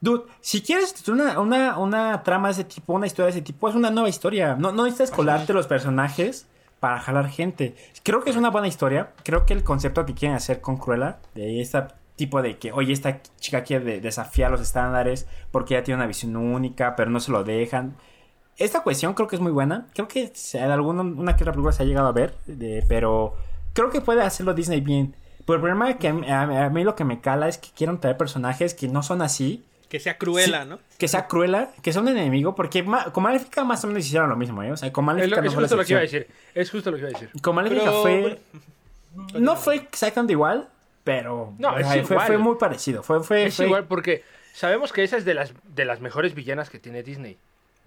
dude, si quieres una, una, una trama de ese tipo, una historia de ese tipo, es una nueva historia. No, no necesitas colarte los personajes para jalar gente. Creo que es una buena historia. Creo que el concepto que quieren hacer con Cruella, de este tipo de que, oye, esta chica quiere de- desafiar los estándares porque ella tiene una visión única, pero no se lo dejan. Esta cuestión creo que es muy buena. Creo que en alguna una que otra película se ha llegado a ver, de- pero creo que puede hacerlo Disney bien. Pero el problema es que a mí, a- a mí lo que me cala es que quieren traer personajes que no son así, Que sea cruela, Sí. ¿no? que sea cruela, que son enemigo, porque ma- con Maléfica más o menos hicieron lo mismo, ¿eh? O sea, con Es, Maléfica lo- no es fue la justo lo que iba a decir. Es justo lo que iba a decir. Con Maléfica Pero- fue... No fue exactamente igual, pero No, o es sea, fue, igual. fue muy parecido. Fue, fue, Es fue- igual porque sabemos que esa es de las, de las mejores villanas que tiene Disney.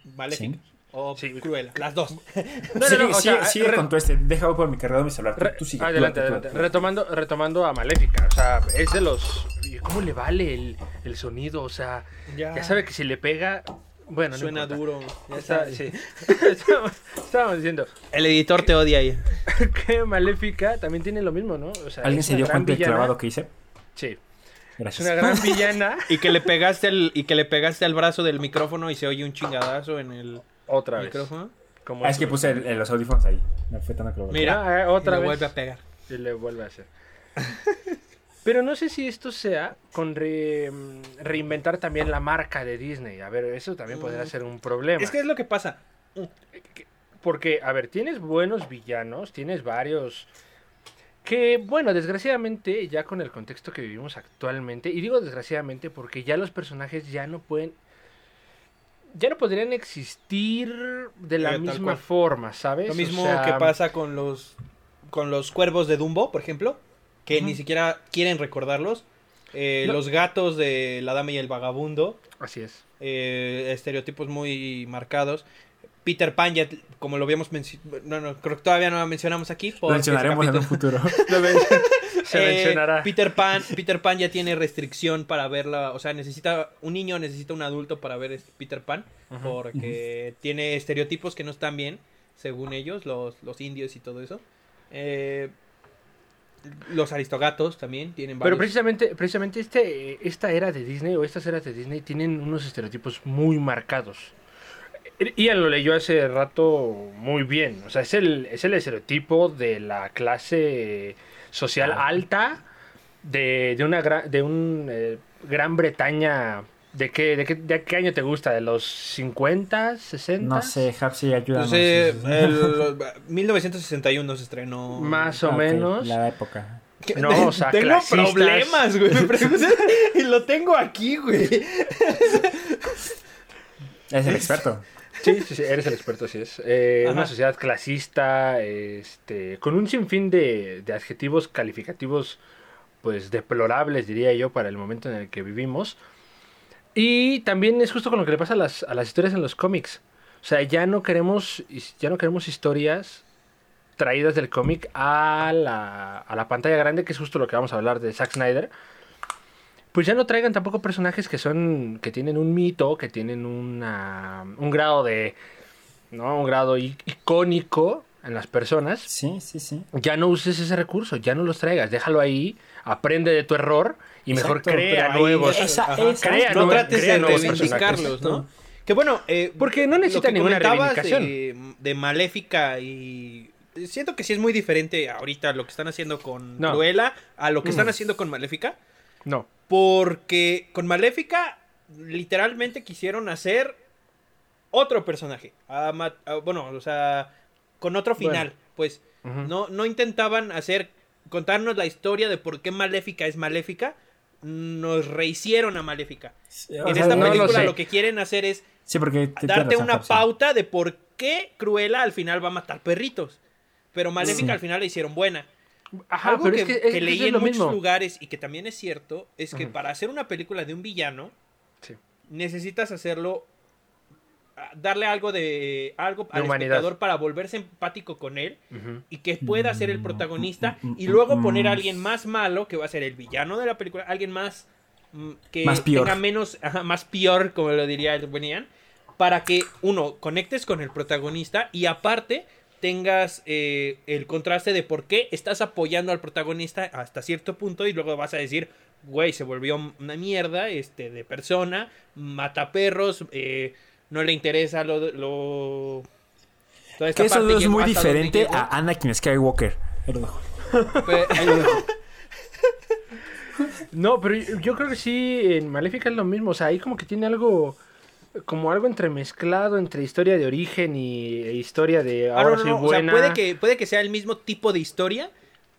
Vale. Sí. O Sí. cruela. Las dos. [LAUGHS] No, no, sigue no, o sigue- sea, sigue re- con tu este. Deja voy por mi cargador mi celular. Tú- Re- tú sigue, adelante, tú- adelante. tú- Retomando, retomando a Maléfica. O sea, es de los. ¿y ¿Cómo le vale el, el sonido? O sea, Ya. ya, sabe que si le pega. Bueno, no Suena importa. duro. Ya Está- sí. [LAUGHS] estábamos, diciendo El editor te odia ahí. [LAUGHS] que Maléfica también tiene lo mismo, ¿no? O sea, ¿Alguien se dio cuenta del clavado que hice? Sí. Gracias. una gran villana. Y que le pegaste el, y que le pegaste al brazo del micrófono y se oye un chingadazo en el Otra vez. micrófono. Ah, es que puse el- el- los audífonos ahí. No fue tan acrobático. Mira, Ah, eh, otra y le vez. vuelve a pegar. Y le vuelve a hacer. [LAUGHS] Pero no sé si esto sea con re- mm, reinventar también la marca de Disney. A ver, eso también podría Mm. ser un problema. Es que es lo que pasa. Porque, a ver, tienes buenos villanos, tienes varios... Que, bueno, desgraciadamente, ya con el contexto que vivimos actualmente, y digo desgraciadamente porque ya los personajes ya no pueden... ya no podrían existir de la Eh, misma forma, ¿sabes? Lo O mismo sea, que pasa con los con los cuervos de Dumbo, por ejemplo, que ni siquiera quieren recordarlos. Eh, No. Los gatos de La Dama y el Vagabundo, Así es. eh, estereotipos muy marcados. Peter Pan, ya, como lo habíamos mencionado, no, no, creo que todavía no lo mencionamos aquí. Lo mencionaremos en un futuro. [LAUGHS] Se Eh, mencionará. Peter Pan, Peter Pan ya tiene restricción para verla, o sea, necesita un niño necesita un adulto para ver Peter Pan porque tiene estereotipos que no están bien según ellos, los, los indios y todo eso. Eh, los aristogatos también tienen Pero varios. precisamente, precisamente este, esta era de Disney o estas eras de Disney tienen unos estereotipos muy marcados. Ian lo leyó hace rato muy bien. O sea, es el, es el estereotipo de la clase social Ah. alta de, de una gran, de un eh, Gran Bretaña. ¿De qué, de, qué, ¿De qué año te gusta? ¿De los 50, 60? No sé, Hapsi, ayúdanos. Pues, eh, el- [LAUGHS] 1961 se estrenó. Más Ah, o ok, menos. La época. ¿Qué? No, o [LAUGHS] sea, tengo clasistas. problemas, güey. Me preguntas [LAUGHS] y lo tengo aquí, güey. Es el experto. Sí, sí, sí, eres el experto, así es. Eh, una sociedad clasista, este, con un sinfín de, de adjetivos calificativos, pues deplorables, diría yo, para el momento en el que vivimos. Y también es justo con lo que le pasa a las, a las historias en los cómics. O sea, ya no queremos, ya no queremos historias traídas del cómic a la, a la pantalla grande, que es justo lo que vamos a hablar de Zack Snyder. Pues ya no traigan tampoco personajes que son. que tienen un mito, que tienen una, un grado de. ¿no? Un grado icónico en las personas. Sí, sí, sí. Ya no uses ese recurso, ya no los traigas, déjalo ahí, aprende de tu error y mejor Exacto, crea nuevos. Esa- esa- Crea no trates crea de nuevos reivindicarlos. ¿no? Que bueno, eh, Porque no necesita lo que ninguna reivindicación. De, de Maléfica y... Siento que sí es muy diferente ahorita lo que están haciendo con No. Cruella a lo que están Mm. haciendo con Maléfica. No. Porque con Maléfica literalmente quisieron hacer otro personaje. A bueno, o sea, con otro final. Bueno. Pues no, no intentaban hacer, contarnos la historia de por qué Maléfica es Maléfica. Nos rehicieron a Maléfica. Sí, en sea, esta no lo película lo, que quieren hacer es Sí, porque... te- darte razón, una pauta de por qué Cruella al final va a matar perritos. Pero Maléfica Sí. al final la hicieron buena. Ajá, Algo pero que, es que, que es leí en lo muchos mismo. lugares y que también es cierto es que para hacer una película de un villano Sí. necesitas hacerlo ah, darle algo de algo De al humanidad. espectador para volverse empático con él y que pueda ser el Mm, protagonista mm, mm, y luego poner a alguien más malo que va a ser el villano de la película, alguien más que Más peor. tenga menos ajá, más peor como lo diría el buen Ian, para que uno conectes con el protagonista y aparte tengas eh, el contraste de por qué estás apoyando al protagonista hasta cierto punto y luego vas a decir, güey, se volvió una mierda este, de persona, mata perros, eh, no le interesa lo... lo toda esta Que eso parte es muy diferente a Anakin Skywalker. [LAUGHS] No, pero yo, yo creo que sí, en Maléfica es lo mismo. O sea, ahí como que tiene algo. Como algo entremezclado entre historia de origen y e historia de Ah, ahora no, no, soy no, o sea, puede que, puede que sea el mismo tipo de historia,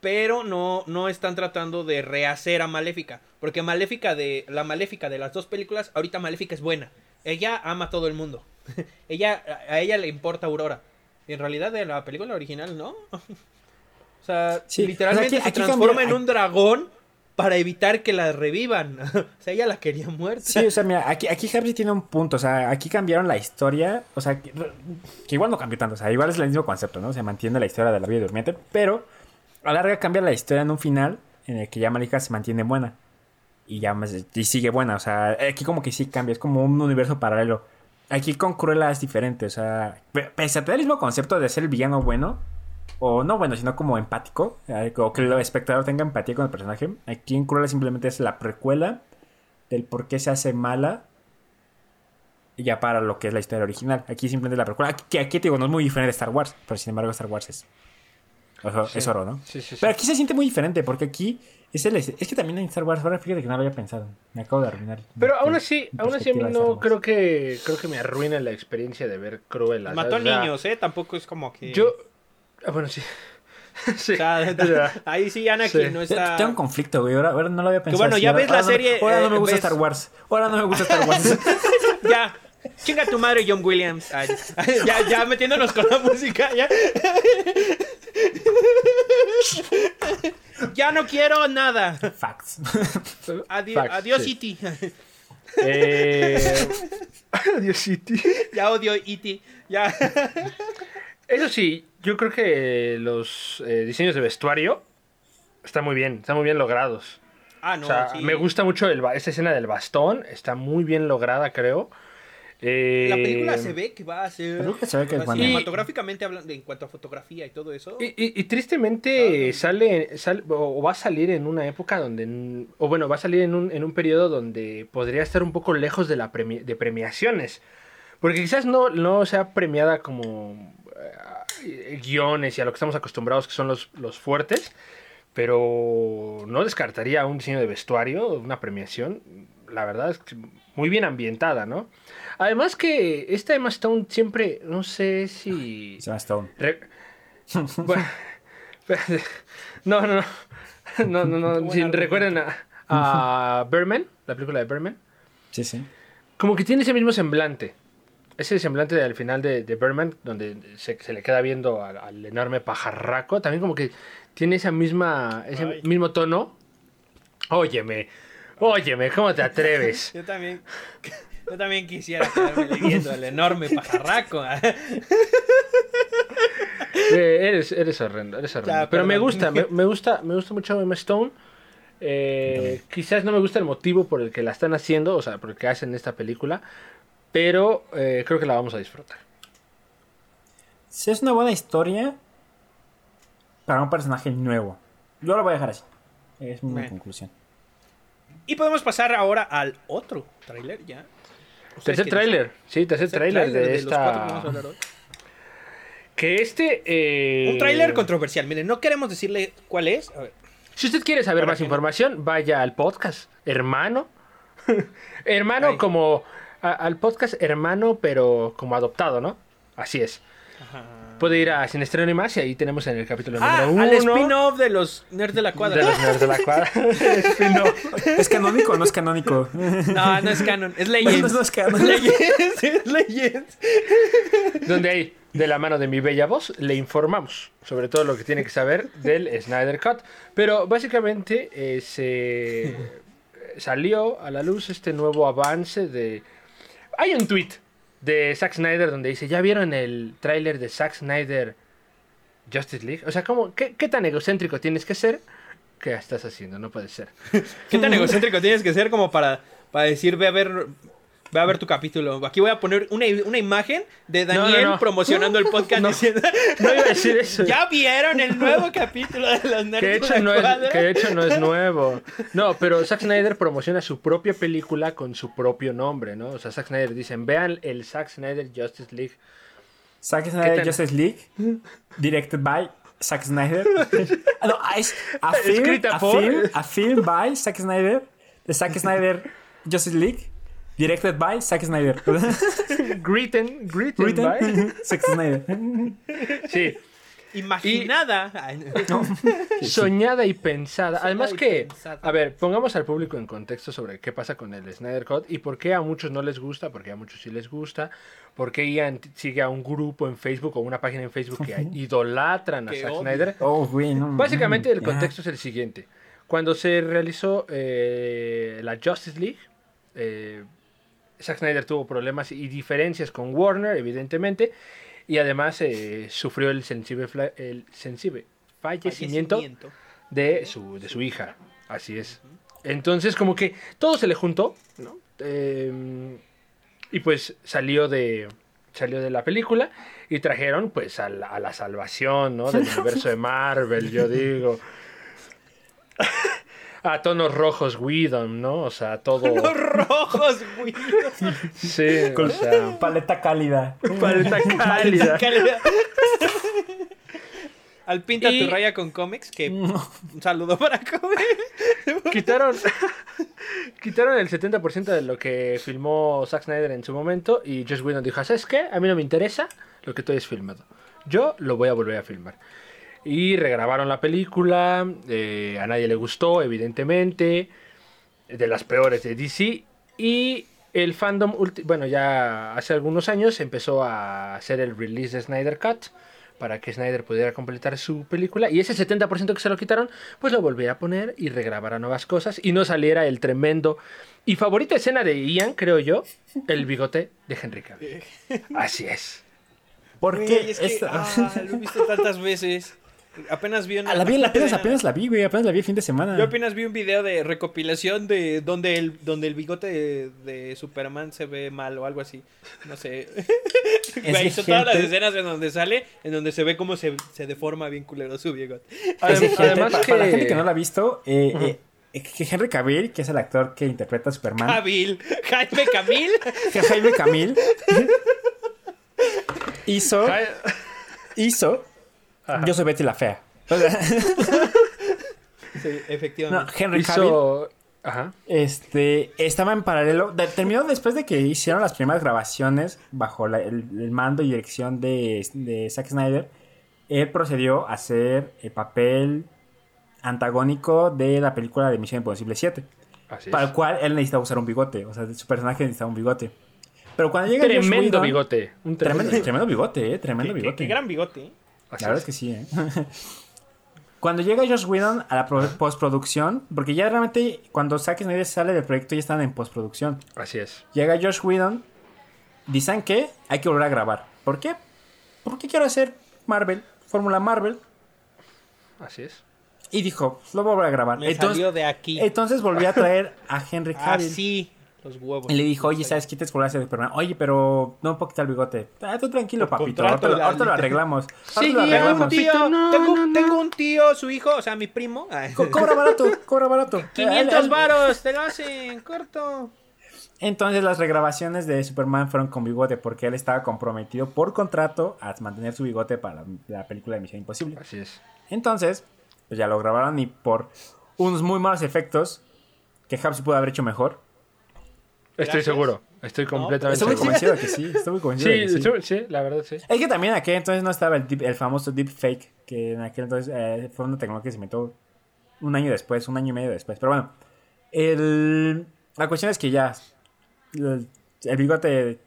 pero no, no están tratando de rehacer a Maléfica. Porque Maléfica de. La Maléfica de las dos películas, ahorita Maléfica es buena. Ella ama a todo el mundo. [LAUGHS] ella, a ella le importa Aurora. Y en realidad de la película original, no. [LAUGHS] o sea, Sí, literalmente o sea, aquí- se transforma cambia- en un dragón para evitar que la revivan. [LAUGHS] o sea, ella la quería muerta. Sí, o sea, mira, aquí, aquí Hapsi tiene un punto. O sea, aquí cambiaron la historia. O sea, que, igual no cambió tanto. O sea, igual es el mismo concepto, ¿no? Se mantiene la historia de la vida durmiente. Pero a la larga cambia la historia en un final en el que ya Malika se mantiene buena. Y ya y sigue buena. O sea, aquí como que sí cambia. Es como un universo paralelo. Aquí con Cruella es diferente. O sea, pe- pese a tener el mismo concepto de ser el villano bueno. O no bueno, sino como empático. eh, O que el espectador tenga empatía con el personaje. Aquí en Cruella simplemente es la precuela del por qué se hace mala ya para lo que es la historia original. Aquí simplemente la precuela. Aquí, que aquí te digo, no es muy diferente de Star Wars, pero sin embargo Star Wars es, Sí. es oro, ¿no? Sí, sí, sí. Pero aquí se siente muy diferente porque aquí es el... Es que también en Star Wars, ahora fíjate que no lo había pensado. Me acabo de arruinar. Pero aún así, aún así a mí no creo que creo que me arruina la experiencia de ver Cruella. Mató. O sea, niños, ¿eh? Tampoco es como que. Yo. Ah, bueno, sí. [LAUGHS] sí. O sea, O sea, ahí sí Anakin Sí. no Te- está. Tengo un conflicto, güey. Ahora, ahora no lo había pensado. bueno, así. ya Ahora- ves la ahora no- serie, Ahora no eh, me gusta ves- Star Wars. Ahora no me gusta Star Wars. [LAUGHS] ya, Chinga tu madre, John Williams. Ay, [LAUGHS] ya, ya metiéndonos con la música. Ya, ya no quiero nada. Facts. Adi- Facts, adiós, sí. Iti. Eh... Adiós, City. Ya odio Iti. Ya. Eso sí, yo creo que los eh, diseños de vestuario están muy bien, están muy bien logrados. Ah, no. o sea, sí. me gusta mucho el, ba- esta escena del bastón, está muy bien lograda, creo. Eh, La película se ve que va a ser. Película se ve que. Cinematográficamente hablando, en cuanto a fotografía y todo eso. Y, y- y tristemente Ah, sale, sal- o o va a salir en una época donde, o bueno, va a salir en un, en un periodo donde podría estar un poco lejos de, la premi- de premiaciones. Porque quizás no, no sea premiada como guiones y a lo que estamos acostumbrados que son los, los fuertes, pero no descartaría un diseño de vestuario, una premiación, la verdad es que muy bien ambientada, ¿no? Además que esta Emma Stone siempre, no sé si... Llama Stone. Re- [LAUGHS] Bueno, no, no, no. No, no, Si recuerdan a, a Berman, la película de Berman, Sí, sí. como que tiene ese mismo semblante. Ese semblante al final de, de Berman, donde se, se le queda viendo al, al enorme pajarraco, también como que tiene esa misma, ese Ay. mismo tono. Óyeme, óyeme, ¿cómo te atreves? [LAUGHS] Yo también. [LAUGHS] Yo también quisiera quedarme viendo el enorme pajarraco. [LAUGHS] Eh, eres, eres horrendo, eres horrendo. Ya, Pero me gusta, me, me gusta, me gusta mucho Emma Stone. Eh, quizás no me gusta el motivo por el que la están haciendo, o sea, por el que hacen esta película, pero eh, creo que la vamos a disfrutar. Sí, es una buena historia para un personaje nuevo. Yo lo voy a dejar así. Es mi Bueno. conclusión. Y podemos pasar ahora al otro tráiler ya. ¿Ustedes Tercer tráiler, sí, tercer tráiler de, a esta... Que este... eh, Un tráiler controversial. Miren, no queremos decirle cuál es. A ver. Si usted quiere saber Para más no- información, vaya al podcast, hermano. [LAUGHS] hermano Ay. como... a- al podcast hermano, pero como adoptado, ¿no? Así es. Ajá. Puede ir a Sin Estreno y más y ahí tenemos en el capítulo Ah, número al uno. spin-off de los nerds de la cuadra. De los nerds de la [LAUGHS] cuadra. [LAUGHS] ¿Es canónico o no es canónico? No, no es canon, es No, Legends. no es canon. Legends, [LAUGHS] es Legends. donde ahí, de la mano de mi bella voz, le informamos sobre todo lo que tiene que saber del Snyder Cut. Pero básicamente eh, se salió a la luz este nuevo avance de... Hay un tweet de Zack Snyder donde dice, ¿ya vieron el tráiler de Zack Snyder Justice League? O sea, ¿cómo, qué, tan egocéntrico tienes que ser? ¿Qué estás haciendo? No puede ser. [LAUGHS] ¿Qué tan egocéntrico tienes que ser como para, para decir, ve a ver... Ve a ver tu capítulo. Aquí voy a poner una, una imagen de No, no, Daniel no. promocionando el podcast No. diciendo No iba a decir eso. [LAUGHS] ¿Ya vieron el nuevo capítulo de los nerds Que de, de hecho no es, cuadra? que de hecho no es nuevo. No, pero Zack Snyder promociona su propia película con su propio nombre, ¿no? O sea, Zack Snyder dicen, vean el Zack Snyder Justice League. Zack ¿Qué Snyder? Justice League. Directed by Zack Snyder. Ah, no, es a [LAUGHS] film, Escrita a por- film, a film by Zack Snyder. The Zack Snyder Justice League. Directed by Zack Snyder. [LAUGHS] Written, written, Written by- Zack Snyder. Sí, [LAUGHS] Imaginada. [LAUGHS] Soñada y pensada. Además y que, pensada. a ver, pongamos al público en contexto sobre qué pasa con el Snyder Cut y por qué a muchos no les gusta, porque a muchos sí les gusta, por qué Ian sigue a un grupo en Facebook o una página en Facebook que idolatran a Zack. Snyder. Oh, güey, no. Básicamente el contexto es el siguiente. Cuando se realizó eh, la Justice League, eh, Zack Snyder tuvo problemas y diferencias con Warner, evidentemente, y además eh, sufrió el sensible, el sensible fallecimiento fallecimiento. de su, de su hija. Así es. Entonces, como que todo se le juntó, ¿no? Eh, y pues salió de, salió de la película y trajeron pues a la, a la salvación, ¿no? Del [LAUGHS] universo de Marvel, yo digo. [LAUGHS] A tonos rojos Whedon, ¿no? O sea, todo... Los rojos, güey. Sí, o sea... Paleta cálida. Paleta cálida. Calidad. Al pinta Y- tu raya con cómics, que un saludo para cómics. Quitaron, quitaron el 70% de lo que filmó Zack Snyder en su momento y Josh Whedon dijo, ¿sabes qué? A mí no me interesa lo que tú hayas filmado. Yo lo voy a volver a filmar. Y regrabaron la película, eh, a nadie le gustó, evidentemente, de las peores de DC. Y el fandom, ulti- bueno, ya hace algunos años empezó a hacer el release de Snyder Cut para que Snyder pudiera completar su película y ese 70% que se lo quitaron, pues lo volviera a poner y regrabara nuevas cosas y no saliera el tremendo y favorita escena de Ian, creo yo, el bigote de Henry Cavill. [LAUGHS] Así es. Que, esta- ah, lo he visto tantas veces. Apenas vi una... Ah, la vi, apenas, [LAUGHS] apenas la vi, güey. Apenas la vi el fin de semana. Yo apenas vi un video de recopilación de donde el, donde el bigote de, de Superman se ve mal o algo así. No sé. [LAUGHS] Güey, son todas las gente- escenas en donde sale, en donde se ve cómo se, se deforma bien culero su bigote. Es Adem- que gente- además para, que... para la gente que no la ha visto, eh, Ujú. eh, eh, que Henry Cavill, que es el actor que interpreta a Superman, Cavill, Jaime Camil. [LAUGHS] que Jaime Camil, hizo, hizo, Ajá. yo soy Betty la Fea. [LAUGHS] Sí, no, efectivamente. Henry Cavill, hizo... Ajá. este, estaba en paralelo, de- terminó después de que hicieron las primeras grabaciones bajo la- el, el mando y dirección de, de Zack Snyder, él procedió a hacer el papel antagónico de la película de Misión Imposible 7. Así Para es. el cual él necesitaba usar un bigote. O sea, su personaje necesitaba un bigote. Pero cuando llega Josh Tremendo Whedon- bigote. Un tremendo, bigote, eh. Tremendo Qué- qué, bigote. qué gran bigote. Así La verdad es que sí, eh. [LAUGHS] cuando llega Josh Whedon a la pro- postproducción, porque ya realmente cuando Zack Snyder sale del proyecto ya están en postproducción. Así es. Llega Josh Whedon, dicen que hay que volver a grabar. ¿Por qué? Porque quiero hacer Marvel, Fórmula Marvel. Así es. Y dijo, lo voy a volver a grabar. Me Entonces, salió de aquí. entonces volví a traer a Henry Ah, Cavill. sí. Los huevos. Y le dijo, oye, ¿sabes qué te escolaste de Superman? Oye, pero no un poquito el bigote. Ah, tú tranquilo, Por papito. Ahorita, lo- lo arreglamos. Sí, Ahorita lo ya, Tengo un arreglamos. tío, No, tengo, no, no. tengo un tío, su hijo, o sea, mi primo. [LAUGHS] Co- Cobra barato, cobra barato. [LAUGHS] 500 Él- él- varos, te lo hacen corto. Entonces las regrabaciones de Superman fueron con bigote porque él estaba comprometido por contrato a mantener su bigote para la, la película de Misión Imposible. Así es. Entonces, pues ya lo grabaron y por unos muy malos efectos que Hubs pudo haber hecho mejor. Estoy Gracias. seguro. Estoy completamente Estoy seguro. convencido de que sí, [LAUGHS] estoy muy convencido Sí, de que sí. estoy- sí, la verdad sí. Es que también aquí entonces no estaba el, deep- el famoso deepfake, que en aquel entonces eh, fue una tecnología que se inventó un año después, un año y medio después. Pero bueno, el- la cuestión es que ya el, el bigote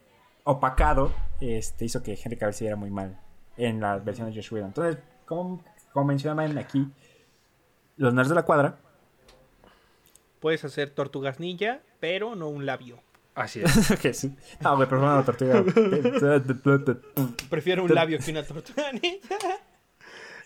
opacado este, hizo que Henry Cavill se viera muy mal en la versión de Josh Whedon. Entonces, como, como mencionaban aquí, los nerds de la cuadra, Puedes hacer tortugas ninja, pero no un labio. Así [LAUGHS] es. no, güey, fue una tortuga. [LAUGHS] Prefiero un labio que una tortuga ninja.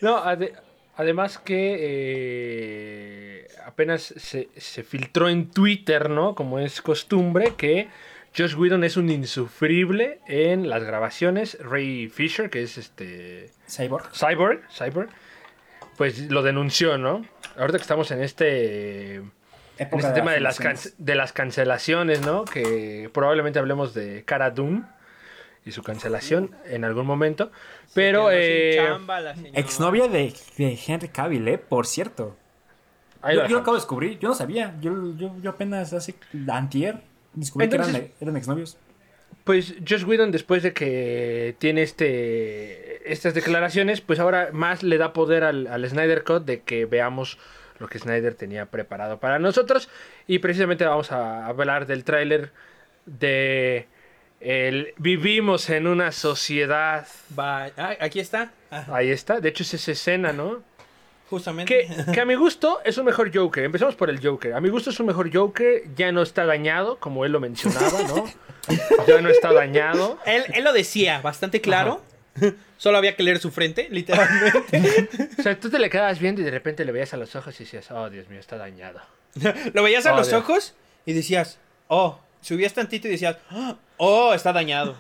No, ade- además que eh, apenas se, se filtró en Twitter, ¿no? Como es costumbre, que Josh Whedon es un insufrible en las grabaciones. Ray Fisher, que es este Cyborg. Cyborg, Cyborg, pues lo denunció, ¿no? Ahorita que estamos en este en Época este de tema de las, de las cancelaciones, ¿no? Que probablemente hablemos de Cara Dune y su cancelación en algún momento. Pero Se quedó sin eh, chamba la señora. Exnovia de, de Henry Cavill, ¿eh? Por cierto. ahí Yo, lo yo acabo de descubrir, yo no sabía. Yo, yo, yo apenas hace antier descubrí que eran, eran exnovios. Pues Josh Whedon, después de que tiene este estas declaraciones, pues ahora más le da poder al, al Snyder Cut de que veamos lo que Snyder tenía preparado para nosotros. Y precisamente vamos a hablar del tráiler de el Vivimos en una sociedad. Ah, aquí está. Ah, Ahí está. De hecho, es esa escena, ¿no? justamente. Que, que a mi gusto es un mejor Joker. Empezamos por el Joker. A mi gusto es un mejor Joker. Ya no está dañado, como él lo mencionaba, ¿no? [LAUGHS] Ya no está dañado. Él, él lo decía bastante claro. Solo había que leer su frente, literalmente. [LAUGHS] O sea, tú te le quedabas viendo y de repente le veías a los ojos y decías, oh, Dios mío, está dañado. [LAUGHS] lo veías a Oh, los Dios. ojos y decías, oh, subías tantito y decías, "Ah, oh, está dañado.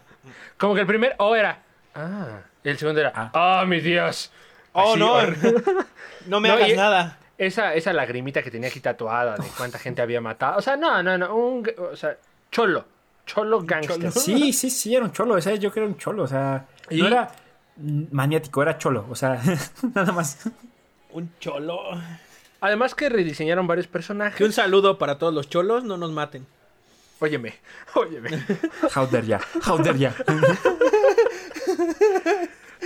Como que el primer oh era, ah. Y el segundo era, Ah. oh, mi Dios. Oh, Así, no. [LAUGHS] No me No, hagas y- nada. Esa, esa lagrimita que tenía aquí tatuada de cuánta gente había matado. O sea, no, no, no. Un, o sea, cholo. Cholo gangster. cholo. Sí, sí, sí, era un cholo. O sea, yo creo que era un cholo. O sea, Y- no era maniático, era cholo. O sea, [LAUGHS] nada más. Un cholo. Además que rediseñaron varios Que personajes. un saludo para todos los cholos, no nos maten. Óyeme, [LAUGHS] óyeme. How dare ya, how dare ya.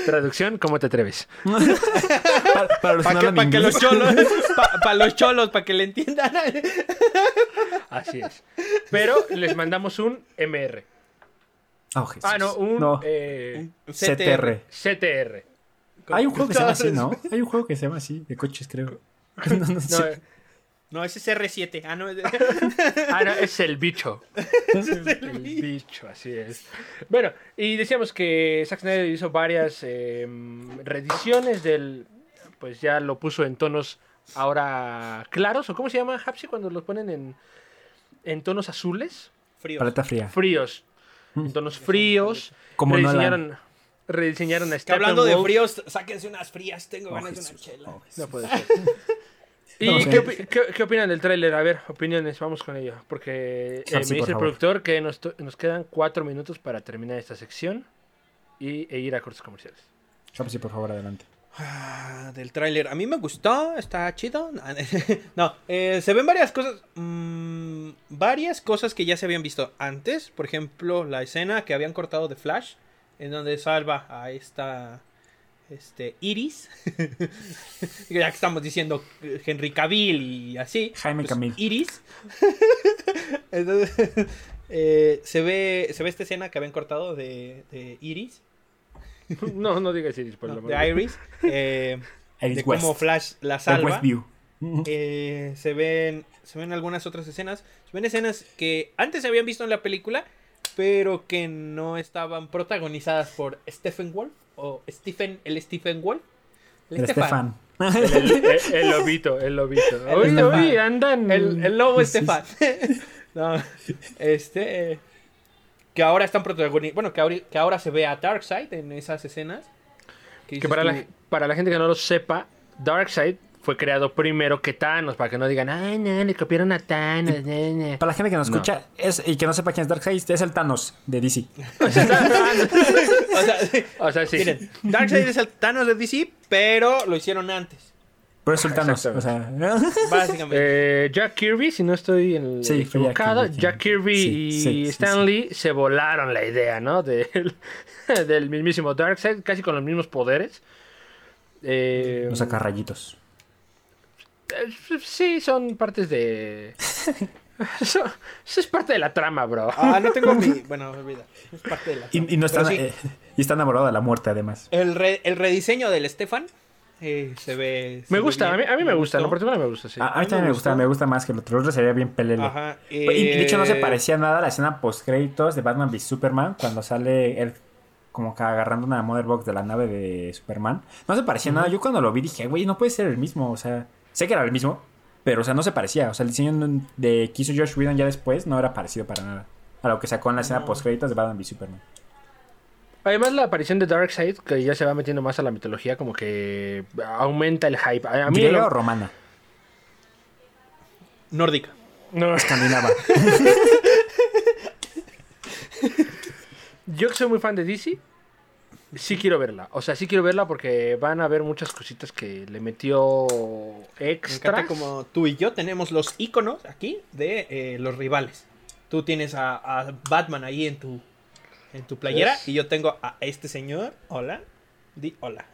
Traducción, ¿cómo te atreves? Para, para los que Para que, los cholos, [LAUGHS] para los cholos, para que le entiendan. Así es. Pero les mandamos un MR. Oh. Ah, no, un No, eh, CTR. CTR. Hay un juego que se llama así, [LAUGHS] ¿no? Hay un juego que se llama así, de coches, creo. [LAUGHS] No, no No, sé. eh, No, ese es R7. Ah, no. es- [LAUGHS] ah, no, es el bicho. el bicho, así es. Bueno, y decíamos que Zack Snyder hizo varias eh, reediciones del. Pues ya lo puso en tonos ahora claros, o ¿cómo se llama, Hapsi, cuando los ponen en, en tonos azules? Frío. Paleta fría. Fríos. En tonos fríos. Como rediseñaron, rediseñaron a hablando de fríos, sáquense unas frías. Tengo Oh, ganas de una chela. Oh. No puede [LAUGHS] ser. [LAUGHS] ¿Y No qué, opi- qué- qué opinan del tráiler? A ver, opiniones, vamos con ello. Porque eh, me dice por el productor que nos, nos quedan cuatro minutos para terminar esta sección y, e ir a cortes comerciales. Hapsi, por favor, adelante. Ah, del tráiler. A mí me gustó, está chido. [LAUGHS] No, eh, se ven varias cosas. mm, varias cosas que ya se habían visto antes. Por ejemplo, la escena que habían cortado de Flash. En donde salva a esta. Este. Iris. [LAUGHS] ya que estamos diciendo eh, Henry Cavill y así. Jaime pues, Camil. Iris. [LAUGHS] Entonces, eh, se ve. Se ve esta escena que habían cortado de, de Iris. [LAUGHS] No, no digas Iris, por no, amor de Iris. eh, [LAUGHS] Iris de West. cómo Flash la salva. Westview. [LAUGHS] Eh, se ven se ven algunas otras escenas. Se ven escenas que antes se habían visto en la película, pero que no estaban protagonizadas por Stephen Wolf o Stephen, el Stephen Wolf. El. El, el- el lobito, el lobito. El Uy, Estefan. uy, andan. El, el lobo. Estefan. no, este. eh, que ahora están protagonizados. Bueno, que ahora, que ahora se ve a Darkseid en esas escenas. Que para tú, la, para la gente que no lo sepa, Darkseid fue creado primero que Thanos, para que no digan, ay, no, le copiaron a Thanos. na, na". Para la gente que nos No. escucha es, y que no sepa quién es Darkseid, es el Thanos de DC. [LAUGHS] o sea, [LAUGHS] O sea, sí. miren, Darkseid es el Thanos de DC, pero lo hicieron antes. Por eso el Thanos. O sea, [LAUGHS] Básicamente. Eh, Jack Kirby, si no estoy en Sí, fue Jack equivocado, Kirby, Jack Kirby sí, y sí, sí, Stan Lee se volaron la idea, ¿no? [LAUGHS] Del, del mismísimo Darkseid, casi con los mismos poderes. Eh, nos saca rayitos. eh, sí, son partes de... [LAUGHS] Eso, eso es parte de la trama, bro. Ah, no tengo mi. Bueno, olvida. Es parte de la. Y, y no está, Pero sí, eh, y está enamorado de la muerte, además. el, re- el rediseño del Stefan eh, se ve. se me ve gusta, a mí, a mí me gusta, en particular me gusta, sí. A, a mí también me gusta, me gusta más que el otro. El otro sería bien pelele. Ajá. Y de hecho no se eh, parecía nada a la escena post créditos de Batman v Superman cuando sale él como que agarrando una motherbox de la nave de Superman. No se parecía nada. Yo cuando lo vi dije, güey, no puede ser el mismo. O sea, sé que era el mismo, pero o sea, no se parecía. O sea, el diseño de que hizo Josh Whedon ya después no era parecido para nada a lo que sacó en la escena No. post créditos de Batman v Superman. Además, la aparición de Darkseid, que ya se va metiendo más a la mitología, como que aumenta el hype. A mí ¿Griega lo- o romana? Nórdica. no, Escandinava. yo que soy muy fan de DC, sí quiero verla. O sea, sí quiero verla porque van a haber muchas cositas que le metió Me extra. encanta como tú y yo tenemos los iconos aquí de eh, los rivales. Tú tienes a, a Batman ahí en tu, en tu playera y yo tengo a este señor. Hola. Di hola.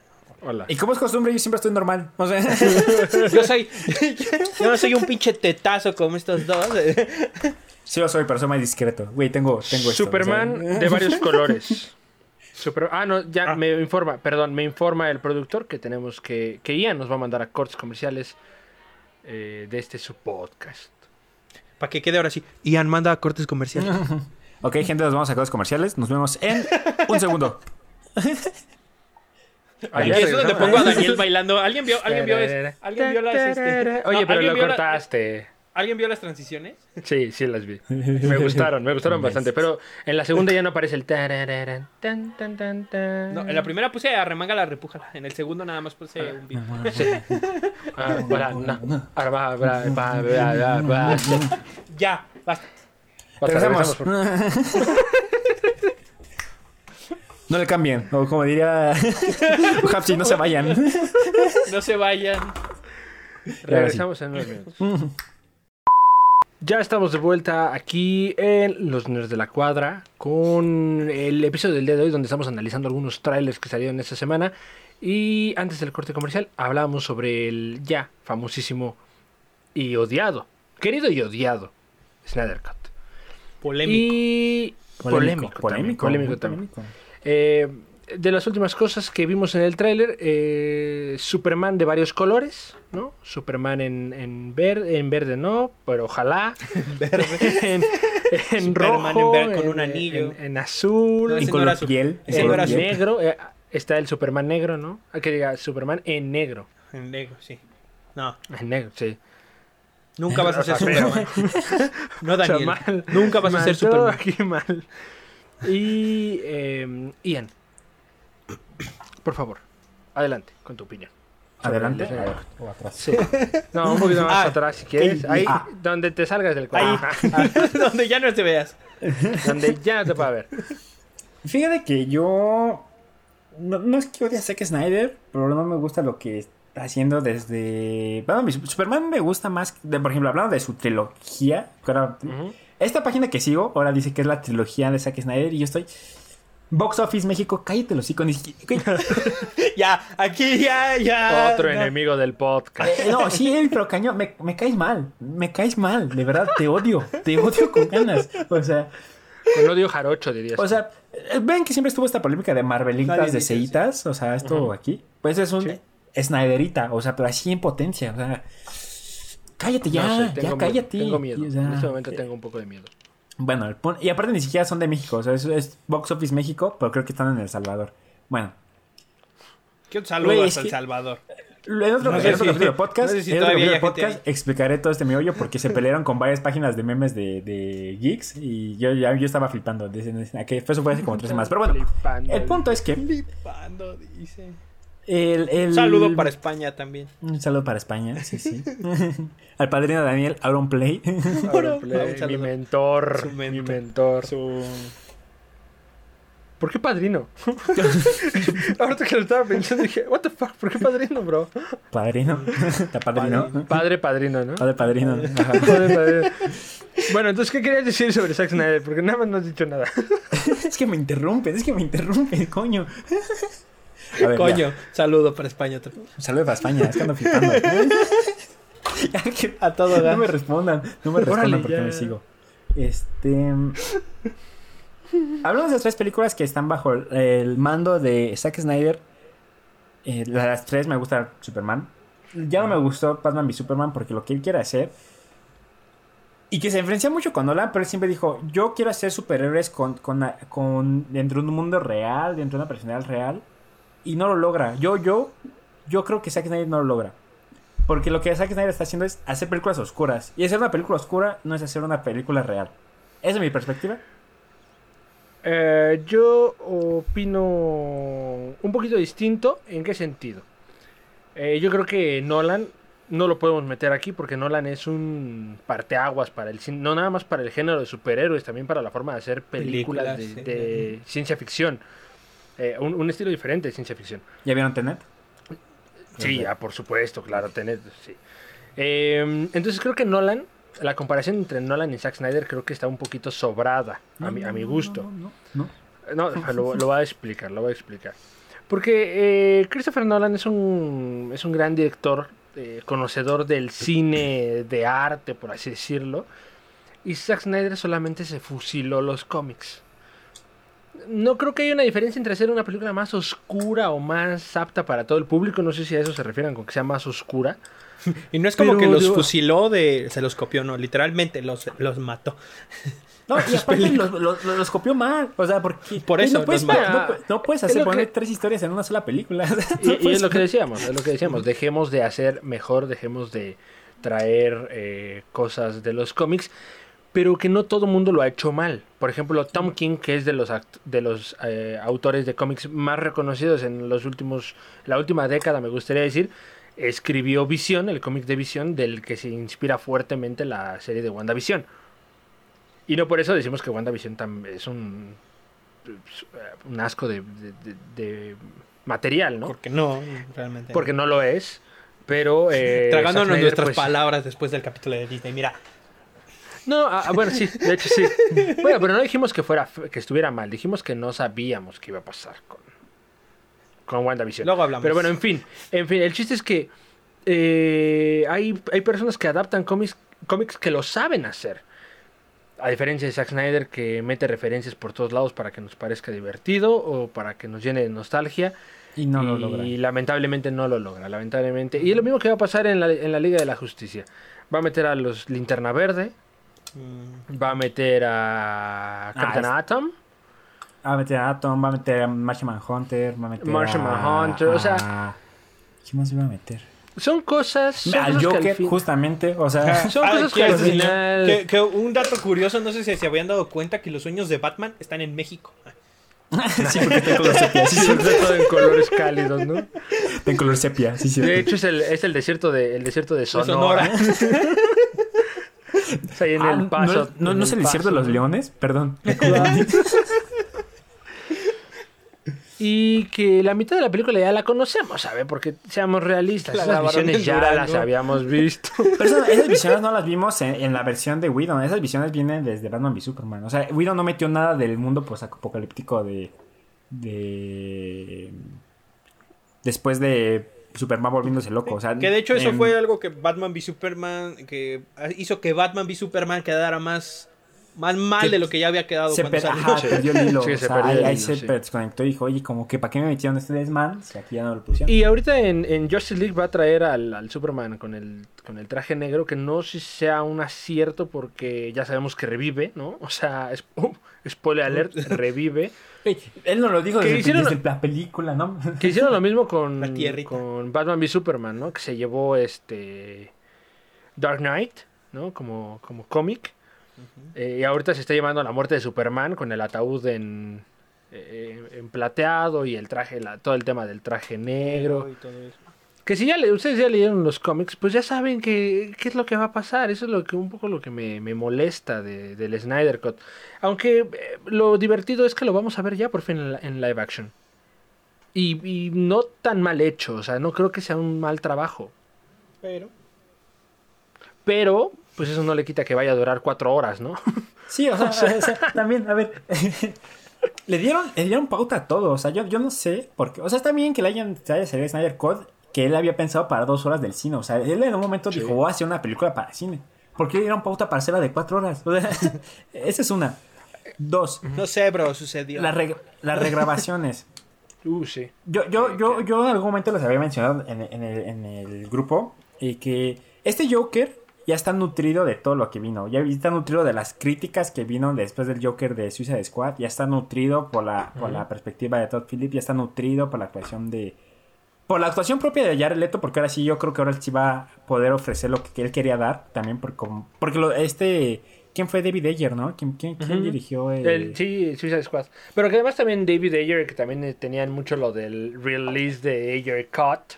Hola. y como es costumbre, yo siempre estoy normal. O sea, [LAUGHS] Yo soy. [LAUGHS] yo no soy un pinche tetazo como estos dos. sí lo soy, pero soy más discreto. Güey, tengo, tengo esto, Superman o sea. de varios [LAUGHS] colores. Super- ah, no, ya Ah. me informa, perdón, me informa el productor que tenemos que, que Ian nos va a mandar a cortes comerciales eh, de este su podcast. Para que quede ahora sí. Ian manda a cortes comerciales. Ok, gente, nos vamos a cosas comerciales. Nos vemos en un segundo. Ah, eso es donde pongo a Daniel bailando. ¿Alguien vio, alguien vio, es- alguien vio las. este- Oye, no, pero ¿alguien lo la- cortaste. ¿Alguien vio las transiciones? Sí, sí las vi. Me gustaron, me gustaron [LAUGHS] bastante. Pero en la segunda ya no aparece el tarararán, tan, tan, tan, tan. No, en la primera puse a remanga repújala. En el segundo nada más puse un beat. Ya, basta. Regresamos. [LAUGHS] No le cambien. O como diría [LAUGHS] Hapsi, no se vayan. No se vayan. Regresamos en unos minutos. Ya estamos de vuelta aquí en Los Nerds de la Cuadra con el episodio del día de hoy donde estamos analizando algunos trailers que salieron esta semana y antes del corte comercial hablábamos sobre el ya famosísimo y odiado, querido y odiado Snyder Cut. Polémico. Y polémico, también, polémico muy también. polémico. Eh, de las últimas cosas que vimos en el tráiler, eh, Superman de varios colores, ¿no? Superman en, en verde, en verde no, pero ojalá. [LAUGHS] en, en Superman rojo, en verde con un anillo. En, en azul, No, En color piel. ese en color piel. negro. eh, está el Superman negro, ¿no? Ah, que diga Superman en negro. En negro, sí. No, En negro, sí. Nunca vas a ser O. Superman. No, O sea, [LAUGHS] Daniel. mal. Nunca vas a Mal, ser todo Superman. aquí mal. Y eh, Ian, por favor, adelante con tu opinión. Adelante. a o atrás. Sí. No, un poquito más Ah, atrás si quieres. Ahí, ah. donde te salgas del Ahí, cuadro. [LAUGHS] donde ya no te veas. donde ya no te pueda ver. Fíjate que yo. No, no es que odie a Zack Snyder, pero no me gusta lo que haciendo desde. Bueno, mi Superman me gusta más. De, por ejemplo, hablando de su trilogía. Esta página que sigo ahora dice que es la trilogía de Zack Snyder y yo estoy. Box Office México, cállate los siquiera- [LAUGHS] Ya, aquí ya, ya. Otro enemigo del podcast. Eh, no, sí, él, pero cañón, me, me caes mal. Me caes mal, de verdad, te odio. Te odio con ganas. O sea. Con odio jarocho, dirías. O sea, eh, ven que siempre estuvo esta polémica de Marvelitas, de Seitas, o sea, esto aquí. Pues es un Sí. Snyderita, o sea, pero así en potencia, o sea. Cállate ya, No sé, ya cállate. Miedo, tengo miedo. Y, o sea, en este momento tengo un poco de miedo. Bueno, el pon- y aparte ni siquiera son de México, o sea, es, es Box Office México, pero creo que están en El Salvador. Bueno, Que un saludo Güey, hasta es El que- Salvador. en otro, No en sé otro si- capítulo de podcast, no sé si en otro capítulo podcast explicaré todo este meollo porque se [LAUGHS] pelearon con varias páginas de memes de, de geeks y yo ya yo estaba flipando. desde- desde- aquel- Eso fue hace como tres semanas. Pero bueno, Flipando. el punto es que Flipando, dice. El, el- Un saludo para España también. Un saludo para España, sí, sí. [LAUGHS] Al padrino Daniel, Auron Play. Play, saludo. mi mentor. Su Mi mentor. mentor. Su... ¿Por qué padrino? [LAUGHS] Ahorita que lo estaba pensando dije, what the fuck, ¿por qué padrino, bro? Padrino. [LAUGHS] ¿Está padrino? Padre padrino, ¿no? Padre padrino. Ajá. Padre padrino. Bueno, entonces, ¿qué querías decir sobre Zack Snyder? Porque nada más no has dicho nada. Es que me interrumpen, es que me interrumpen, coño. Ver, Coño, ya. saludo para España. Un saludo para España, es que ando flipando. [LAUGHS] A todo no me respondan, no me respondan Órale, porque ya. me sigo. Este. Hablamos de las tres películas que están bajo el, mando de Zack Snyder. Eh, las tres me gusta Superman. Ya no me gustó Batman v Superman porque lo que él quiere hacer. Y que se diferencia mucho con Nolan, pero él siempre dijo: Yo quiero hacer superhéroes con, con, con- dentro de un mundo real, dentro de una personalidad real. Y no lo logra. Yo, yo, yo creo que Zack Snyder no lo logra. Porque lo que Zack Snyder está haciendo es hacer películas oscuras. Y hacer una película oscura no es hacer una película real. Esa es mi perspectiva. Eh, yo opino un poquito distinto. ¿En qué sentido? Eh, yo creo que Nolan no lo podemos meter aquí porque Nolan es un parteaguas para el cine, no nada más para el género de superhéroes, también para la forma de hacer películas, Películas, de, de ciencia ficción. Eh, un, un estilo diferente de ciencia ficción. ¿Ya vieron Tenet? Sí, ya, por supuesto, claro, Tenet, sí. Eh, entonces creo que Nolan, la comparación entre Nolan y Zack Snyder creo que está un poquito sobrada, a, mi, a mi gusto. No, no, No, no. [LAUGHS] lo, lo voy a explicar, lo voy a explicar. Porque eh, Christopher Nolan es un, es un gran director, eh, conocedor del cine de arte, por así decirlo. Y Zack Snyder solamente se fusiló los cómics. No creo que haya una diferencia entre hacer una película más oscura o más apta para todo el público. No sé si a eso se refieren con que sea más oscura. [LAUGHS] Y no es como Pero que los yo- fusiló de. Se los copió, no. Literalmente los, los mató. [LAUGHS] No, y aparte los, los- los copió mal. O sea, porque. [LAUGHS] Por eso, No puedes, no, pu- no puedes Es hacer poner que- tres historias en una sola película. Y, No y puedes- es lo que decíamos, es lo que decíamos. Dejemos de hacer mejor, dejemos de traer eh, cosas de los cómics, pero que no todo mundo lo ha hecho mal. Por ejemplo, Tom King, que es de los de los eh, autores de cómics más reconocidos en los últimos, la última década, me gustaría decir, escribió Visión, el cómic de Visión, del que se inspira fuertemente la serie de WandaVision. Y no por eso decimos que WandaVision es un, un asco de, de- material, ¿no? Porque no, realmente. porque no lo es. Pero. Eh, Tragándonos Snyder, nuestras pues- palabras después del capítulo de Disney. Mira, No, ah, ah, bueno, sí, de hecho sí. [LAUGHS] Bueno, pero no dijimos que fuera fe- que estuviera mal, dijimos que no sabíamos qué iba a pasar con, con WandaVision. luego hablamos. Pero bueno, en fin, en fin, el chiste es que eh, hay, hay personas que adaptan cómics, cómics que lo saben hacer. a diferencia de Zack Snyder que mete referencias por todos lados para que nos parezca divertido o para que nos llene de nostalgia. Y no lo y logra. lamentablemente no lo logra, lamentablemente. Y es lo mismo que va a pasar en la, en la Liga de la Justicia. Va a meter a los Linterna Verde, va a meter a Captain es- Atom. Va a meter a Atom, va a meter a Martian Manhunter, va a meter Martian a... Manhunter, o sea- a- ¿Quién más iba a meter? Son cosas... son Al cosas que al Joker, fin- justamente, o sea... [LAUGHS] Son Ah, cosas que ¿quieres al final... Que, que un dato curioso, no sé si se habían dado cuenta que los sueños de Batman están en México. [LAUGHS] sí, porque está en color sepia. Sí, [LAUGHS] Sí, todo en colores cálidos, ¿no? en color sepia, sí, sí. De hecho, es el, es el desierto de, el desierto de De Sonora. Sonora. [LAUGHS] En Ah, el paso. ¿No, no, en no es el desierto de Paso. los leones? Perdón. [LAUGHS] Y que la mitad de la película ya la conocemos, ¿sabe? Porque seamos realistas, La esas visiones ya Durango. las habíamos visto. [LAUGHS] Pero esas, esas visiones no las vimos en, en la versión de Whedon. Esas visiones vienen desde Batman v Superman. O sea, Whedon no metió nada del mundo apocalíptico de. de. Después de Superman volviéndose loco. O sea, Que de hecho eso en- fue algo que Batman v Superman, que hizo que Batman v Superman quedara más, más mal Que de lo que ya había quedado Se cuando per- salió. ajá, perdió el hilo. Sí, o se sea, perdió ahí, el ahí hilo, se sí. desconectó y dijo, oye, como que ¿para qué me metieron este desman? Si aquí ya no lo pusieron. Y ahorita en, en Justice League va a traer al, al Superman con el, con el traje negro, que no sé si sea un acierto porque ya sabemos que revive, ¿no? O sea, es, [LAUGHS] uh, spoiler alert, [LAUGHS] revive. Él no lo dijo Que desde, hicieron- desde la película, ¿no? [LAUGHS] Que hicieron lo mismo con, La tierrita. con Batman v Superman, ¿no? Que se llevó este Dark Knight, ¿no? Como, como cómic. Eh, y ahorita se está llevando la muerte de Superman con el ataúd en, eh, en plateado y el traje, la- todo el tema del traje negro. Y todo eso. Que si ya le- ustedes ya leyeron los cómics, pues ya saben que, qué es lo que va a pasar. Eso es lo que un poco lo que me, me molesta de- del Snyder Cut. Aunque eh, lo divertido es que lo vamos a ver ya por fin en, en live action. Y, y no tan mal hecho, o sea, no creo que sea un mal trabajo. Pero Pero, pues eso no le quita que vaya a durar cuatro horas, ¿no? [LAUGHS] Sí, [LAUGHS] o sea, o sea, también, a ver. [LAUGHS] le dieron, le dieron pauta a todo. O sea, yo, yo no sé por qué. O sea, está bien que le hayan se haya salido Snyder Code, que él había pensado para dos horas del cine. O sea, él en un momento Sí. dijo, voy a hacer una película para cine. ¿Por qué le dieron pauta para hacerla de cuatro horas? O sea, esa es una. Dos, no sé, bro, sucedió. las re- las regrabaciones. Uh, sí. Yo, yo, yo, yo en algún momento les había mencionado en, en el, en el grupo y que este Joker ya está nutrido de todo lo que vino. Ya está nutrido de las críticas que vino después del Joker de Suicide Squad. Ya está nutrido por la, por la perspectiva de Todd Phillips. Ya está nutrido por la actuación de... Por la actuación propia de Jared Leto, porque ahora sí yo creo que ahora sí va a poder ofrecer lo que él quería dar. También por como- porque lo, este... ¿Quién fue David Ayer, no? ¿Quién, quién, quién dirigió el... El, sí, Suicide Squad. Pero que además también David Ayer, que también tenían mucho lo del release de Ayer Cut,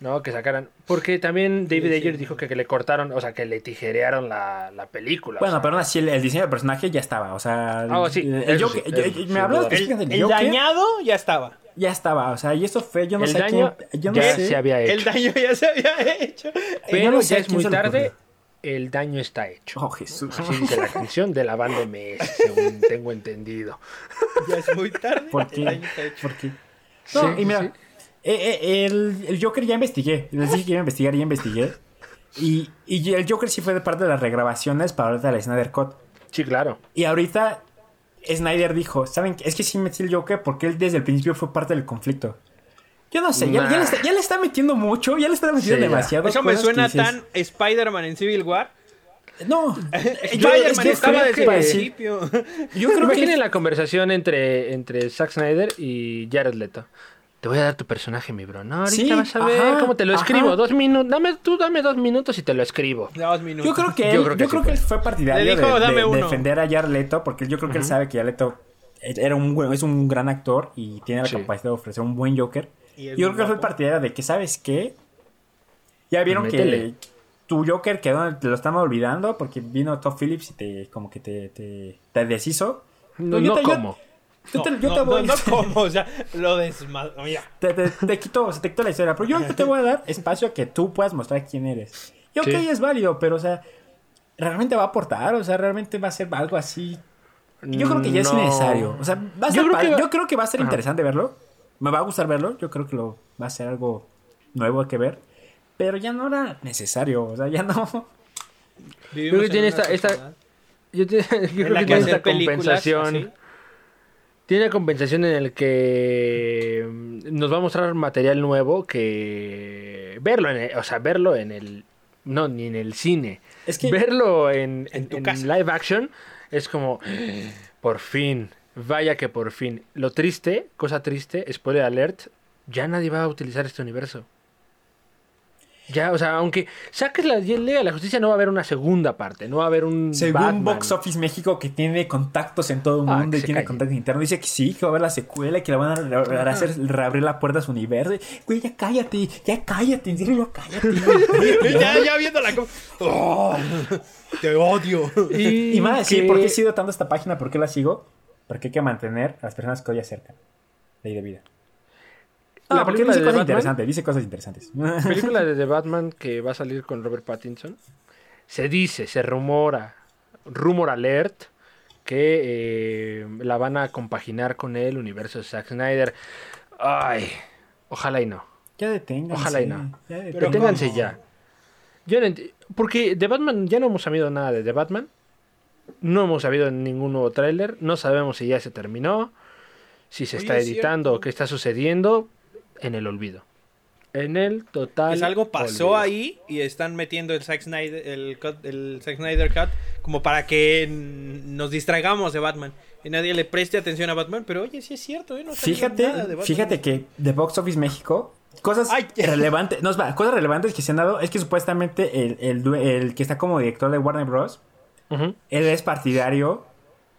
¿no? Que sacaran. Porque también David Sí, Ayer sí. dijo que, que le cortaron, o sea, que le tijerearon la, la película. o Bueno, sea. pero aún así el, el diseño del personaje ya estaba, o sea... Ah, sí, el, Joker- sí, me habló de El, el dañado ya estaba. ya estaba, o sea, y eso fue, yo no el sé daño quién, yo no ya sé, se había hecho. El daño ya se había hecho. pero yo no ya sé es muy tarde. El daño está hecho. Oh, Jesús. Así dice la canción de la banda MS, según tengo entendido. Ya es muy tarde. ¿Por El qué? daño está hecho. ¿Por qué? No, Sí, y mira, sí. Eh, eh, el, el Joker ya investigué, les dije que iba a investigar, ya investigué, y, y el Joker sí fue de parte de las regrabaciones para ahorita la Snyder Cut, Sí, claro. y ahorita Snyder dijo, ¿saben? Es que sí metí el Joker porque él desde el principio fue parte del conflicto. Yo no sé, ya, ya le, está, ya le está metiendo mucho, ya le está metiendo Sí, demasiado. Eso me suena dices, tan Spider-Man en Civil War. No, [LAUGHS] yo, Spider-Man es que estaba creo desde el principio. yo creo que Imaginen la conversación entre, entre Zack Snyder y Jared Leto. Te voy a dar tu personaje, mi bro. No, ahorita Sí, vas a ver ajá, cómo te lo ajá. escribo. Dos minutos. Dame, tú dame dos minutos y te lo escribo. Dos minutos. Yo creo que él, Yo yo creo creo que él fue partidario dijo, de, defender a Jared Leto porque yo creo que él sabe que Jared Leto era un es un gran actor y tiene la Sí. capacidad de ofrecer un buen Joker. Yo creo que fue partidario de que, ¿sabes qué? Ya vieron Métele. que tu Joker quedó, te lo estamos olvidando porque vino Todd Phillips y te como que te, te, te deshizo. No, Yo no te- yo- como. Yo te, yo no, te voy no, no como, o sea, lo desmadro. Mira, te, te, te quito, o sea, te quito la historia, pero yo te voy a dar espacio a que tú puedas mostrar quién eres. Y ok, Sí. es válido, pero o sea, realmente va a aportar, o sea, realmente va a ser algo así. Yo creo que ya es No. innecesario. O sea, va a Yo ser creo padre. que va- yo creo que va a ser Ajá. interesante verlo. Me va a gustar verlo. Yo creo que lo va a ser algo nuevo que ver. Pero ya no era necesario. O sea, ya no. vivimos que en tiene una esta- esta-. Yo, te- [LAUGHS] yo creo que que tiene esta compensación. así. Tiene una compensación en el que mm, nos va a mostrar material nuevo que verlo en el- o sea, verlo en el no ni en el cine. Es que verlo en, En en- tu en casa. live action es como por fin, vaya que por fin. Lo triste, cosa triste, spoiler alert, ya nadie va a utilizar este universo. Ya, o sea, aunque saques la Liga de la Justicia, no va a haber una segunda parte, no va a haber un. según Batman. Box Office México, que tiene contactos en todo el Ah, mundo y tiene calle. contactos internos, dice que sí, que va a haber la secuela y que la van a re- re- hacer reabrir la puerta a su universo. Güey, ya cállate, ya cállate, en serio, cállate. güey. [LAUGHS] [LAUGHS] ya, ya viéndola como. "Oh, te odio. Y, a decir, que- ¿por qué sigo tanto esta página? ¿Por qué la sigo? Porque hay que mantener a las personas que hoy acercan. Ley de vida. La Ah, porque película dice de cosas Batman- interesantes, dice cosas interesantes. película de The [LAUGHS] Batman que va a salir con Robert Pattinson. Se dice, se rumora, rumor alert, que eh, la van a compaginar con el universo de Zack Snyder. Ay, ojalá y no. ya deténganse. Ojalá y no. ya deténganse. Ya. Yo no enti- porque de Batman ya no hemos sabido nada de The Batman. No hemos sabido ningún nuevo tráiler. No sabemos si ya se terminó. Si se Oye, está es editando o qué está sucediendo. En el olvido. En el total. Pues algo pasó olvido. ahí y están metiendo el Zack Snyder, el, cut- el Zack Snyder Cut como para que nos distraigamos de Batman. Y nadie le preste atención a Batman, pero oye, sí es cierto, ¿eh? No Fíjate, nada de Batman. fíjate que de Box Office México, cosas Ay. [LAUGHS] relevantes, no, espera, cosas relevantes que se han dado es que supuestamente el, el que está como director de Warner Bros. Él es partidario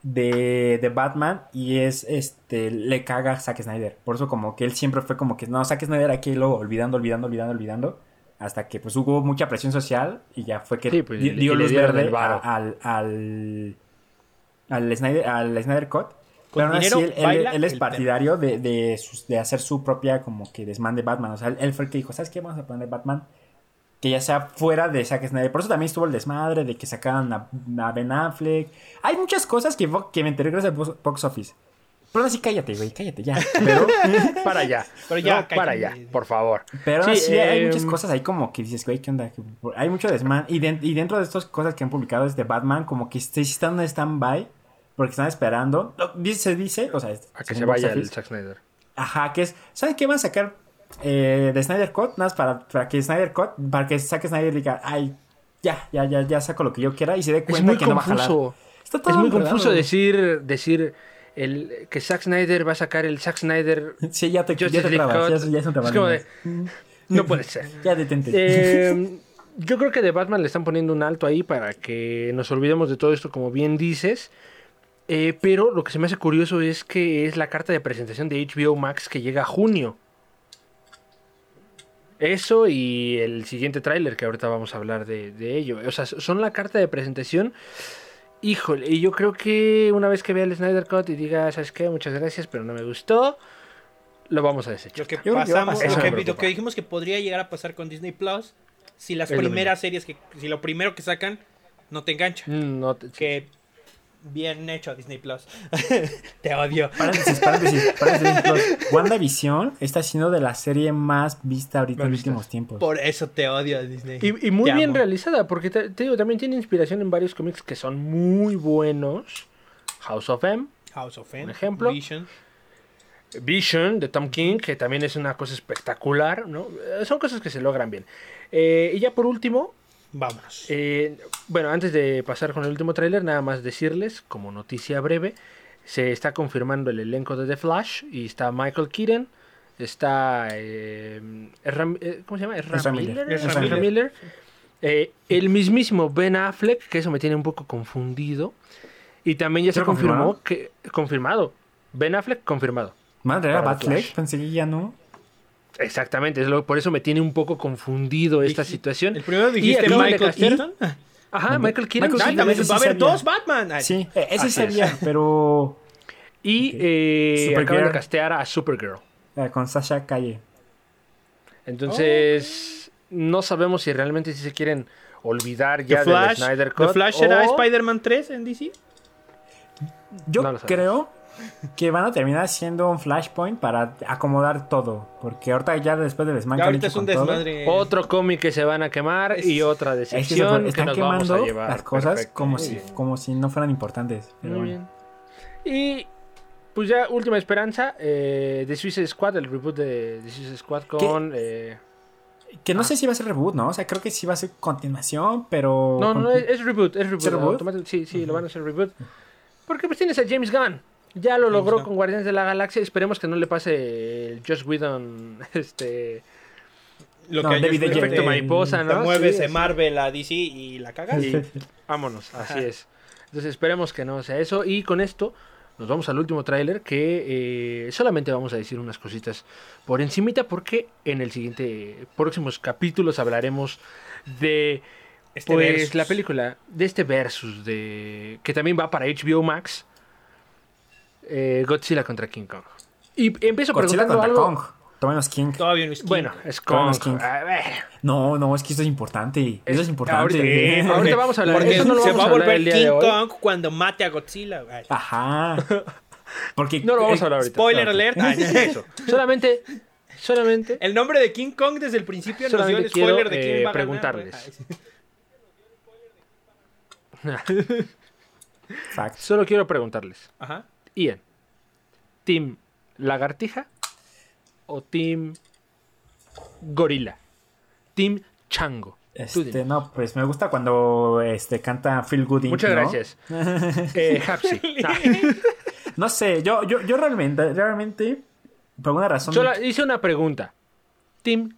de, de Batman y es este le caga a Zack Snyder. Por eso como que él siempre fue como que no, Zack Snyder aquí lo olvidando, olvidando, olvidando, olvidando. Hasta que pues hubo mucha presión social y ya fue que Sí, pues, di- y dio luz verde al, al, al, Snyder, al Snyder Cut. Pero aún así, él, él- baila él es partidario de, de, de hacer su propia como que desmán de Batman. O sea, él fue el que dijo, ¿sabes qué? Vamos a poner Batman que ya sea fuera de Zack Snyder. Por eso también estuvo el desmadre de que sacaran a, a Ben Affleck. Hay muchas cosas que, que me enteré gracias al box- office. Pero así cállate, güey, cállate ya. [LAUGHS] Pero, [LAUGHS] Para allá. Pero ya, No, para allá, por favor. pero Sí, sí, hay muchas cosas ahí como que dices, güey, ¿qué onda? Hay mucho desmadre. Y, den- y dentro de estas cosas que han publicado desde Batman, como que sí están en stand-by. Porque están esperando. Se dice, o sea, A que se vaya el Zack Snyder. Ajá, que es. ¿Saben qué van a sacar eh, de Snyder Cut? Nada más para, para que Snyder Cut, para que saque Snyder diga, ay, ya, ya, ya, ya saco lo que yo quiera y se dé cuenta que no va a jalar. confuso. Está todo Es muy enredado. confuso decir, decir el, que Zack Snyder va a sacar el Zack Snyder [LAUGHS] Sí, ya te, ya te trabas, ya, ya son Es como de, no puede ser. [LAUGHS] Ya detente. Eh, [LAUGHS] yo creo que de Batman le están poniendo un alto ahí para que nos olvidemos de todo esto, como bien dices. Eh, pero lo que se me hace curioso es que es la carta de presentación de HBO Max que llega a junio. Eso y el siguiente tráiler que ahorita vamos a hablar de, de ello. O sea, son la carta de presentación. Híjole, y yo creo que una vez que vea el Snyder Cut y diga, ¿sabes qué? Muchas gracias, pero no me gustó, lo vamos a desechar. Lo que pasamos, lo que, lo que dijimos que podría llegar a pasar con Disney Plus, si las Es primeras series que, si lo primero que sacan no te engancha. Mm, no te- Que bien hecho Disney Plus. [LAUGHS] te odio. Paréntesis, paréntesis, paréntesis. WandaVision está siendo de la serie más vista ahorita Más en los últimos tiempos. Por eso te odio Disney. Y, y muy Te bien amo. realizada, porque te, te digo, también tiene inspiración en varios cómics que son muy buenos. House of M, House of M, Un ejemplo. Vision. Vision de Tom King, que también es una cosa espectacular, ¿no? Eh, Son cosas que se logran bien. Eh, y ya por último, Vámonos. eh, bueno, antes de pasar con el último tráiler, nada más decirles, como noticia breve, se está confirmando el elenco de The Flash y está Michael Keaton, está... eh, Ezra- eh, ¿Cómo se llama? Ezra Miller. Miller. Ezra Miller. Miller. Eh, el mismísimo Ben Affleck, que eso me tiene un poco confundido. Y también ya se ¿Ya confirmó confirmado? que... Confirmado. Ben Affleck confirmado. Madre, Batfleck, pensé que ya no. Exactamente, es lo, por eso me tiene un poco confundido esta Dij- situación. El primero Y dijiste de Michael Keaton. Ajá, Michael Keaton. Michael Ah, sí, Keaton, sí va a haber dos Batman. Ay, Sí, eh, ese sabía, pero Y Ok. eh, acaban de castear a Supergirl. eh, con Sasha Calle. Entonces, no sabemos si realmente si se quieren olvidar ya The Flash, del Snyder The Cut. Flash será o- Spider-Man 3 en DC. Yo No creo que van a terminar siendo un flashpoint para acomodar todo. Porque ahorita ya después del han ahorita es un todo, desmadre. Otro cómic que se van a quemar y otra es que que están nos vamos quemando a llevar. las cosas Perfecto, como muy si, bien. como si no fueran importantes. Pero Muy bueno. bien. Y pues ya última esperanza, eh, The Suicide Squad, el reboot de The Suicide Squad con... eh, Que no Ah. sé si va a ser reboot, ¿no? O sea, creo que sí va a ser continuación, pero... No, no, es, es reboot, es reboot. ¿Es reboot? automático- Sí, sí, lo van a hacer reboot. Porque pues tienes a James Gunn. Ya lo logró con Guardianes de la Galaxia. Esperemos que no le pase el Josh Whedon, [LAUGHS] este... Lo No, que David Ayer. Efecto te- mariposa, Te ¿no? mueves Sí, de. Marvel a DC y la cagas. Y vámonos, así es. Entonces esperemos que no sea eso. Y con esto nos vamos al último tráiler que eh, solamente vamos a decir unas cositas por encimita porque en el siguiente próximos capítulos hablaremos de Este pues versus. la película de este versus de que también va para HBO Max eh, Godzilla contra King Kong. Y empiezo Godzilla preguntando contra algo. Kong. Todavía no es King. Todavía no es King. Bueno, es Todavía no Kong. es King. A ver. No, no, es que esto es importante. Eso es importante. ahorita- [LAUGHS] ahorita vamos a hablar Porque eso no lo se vamos va a volver el día de King. Kong cuando mate a Godzilla. Ajá. [LAUGHS] Porque No lo vamos a eh, hablar ahorita. Spoiler No, alert. Ay, Eso. [LAUGHS] Solamente, solamente El nombre de King Kong desde el principio nos dio el spoiler quiero, de quién eh, va a ganar, preguntarles. Solo quiero preguntarles. Ajá. Ian, ¿Team Lagartija o Team Gorila? Team Chango. Este, no, pues me gusta cuando este canta Feel Good Inc, Muchas ¿no? gracias. [LAUGHS] Eh. [LAUGHS] Ah, No sé, yo, yo, yo realmente, realmente, por alguna razón, solo hice una pregunta. ¿Team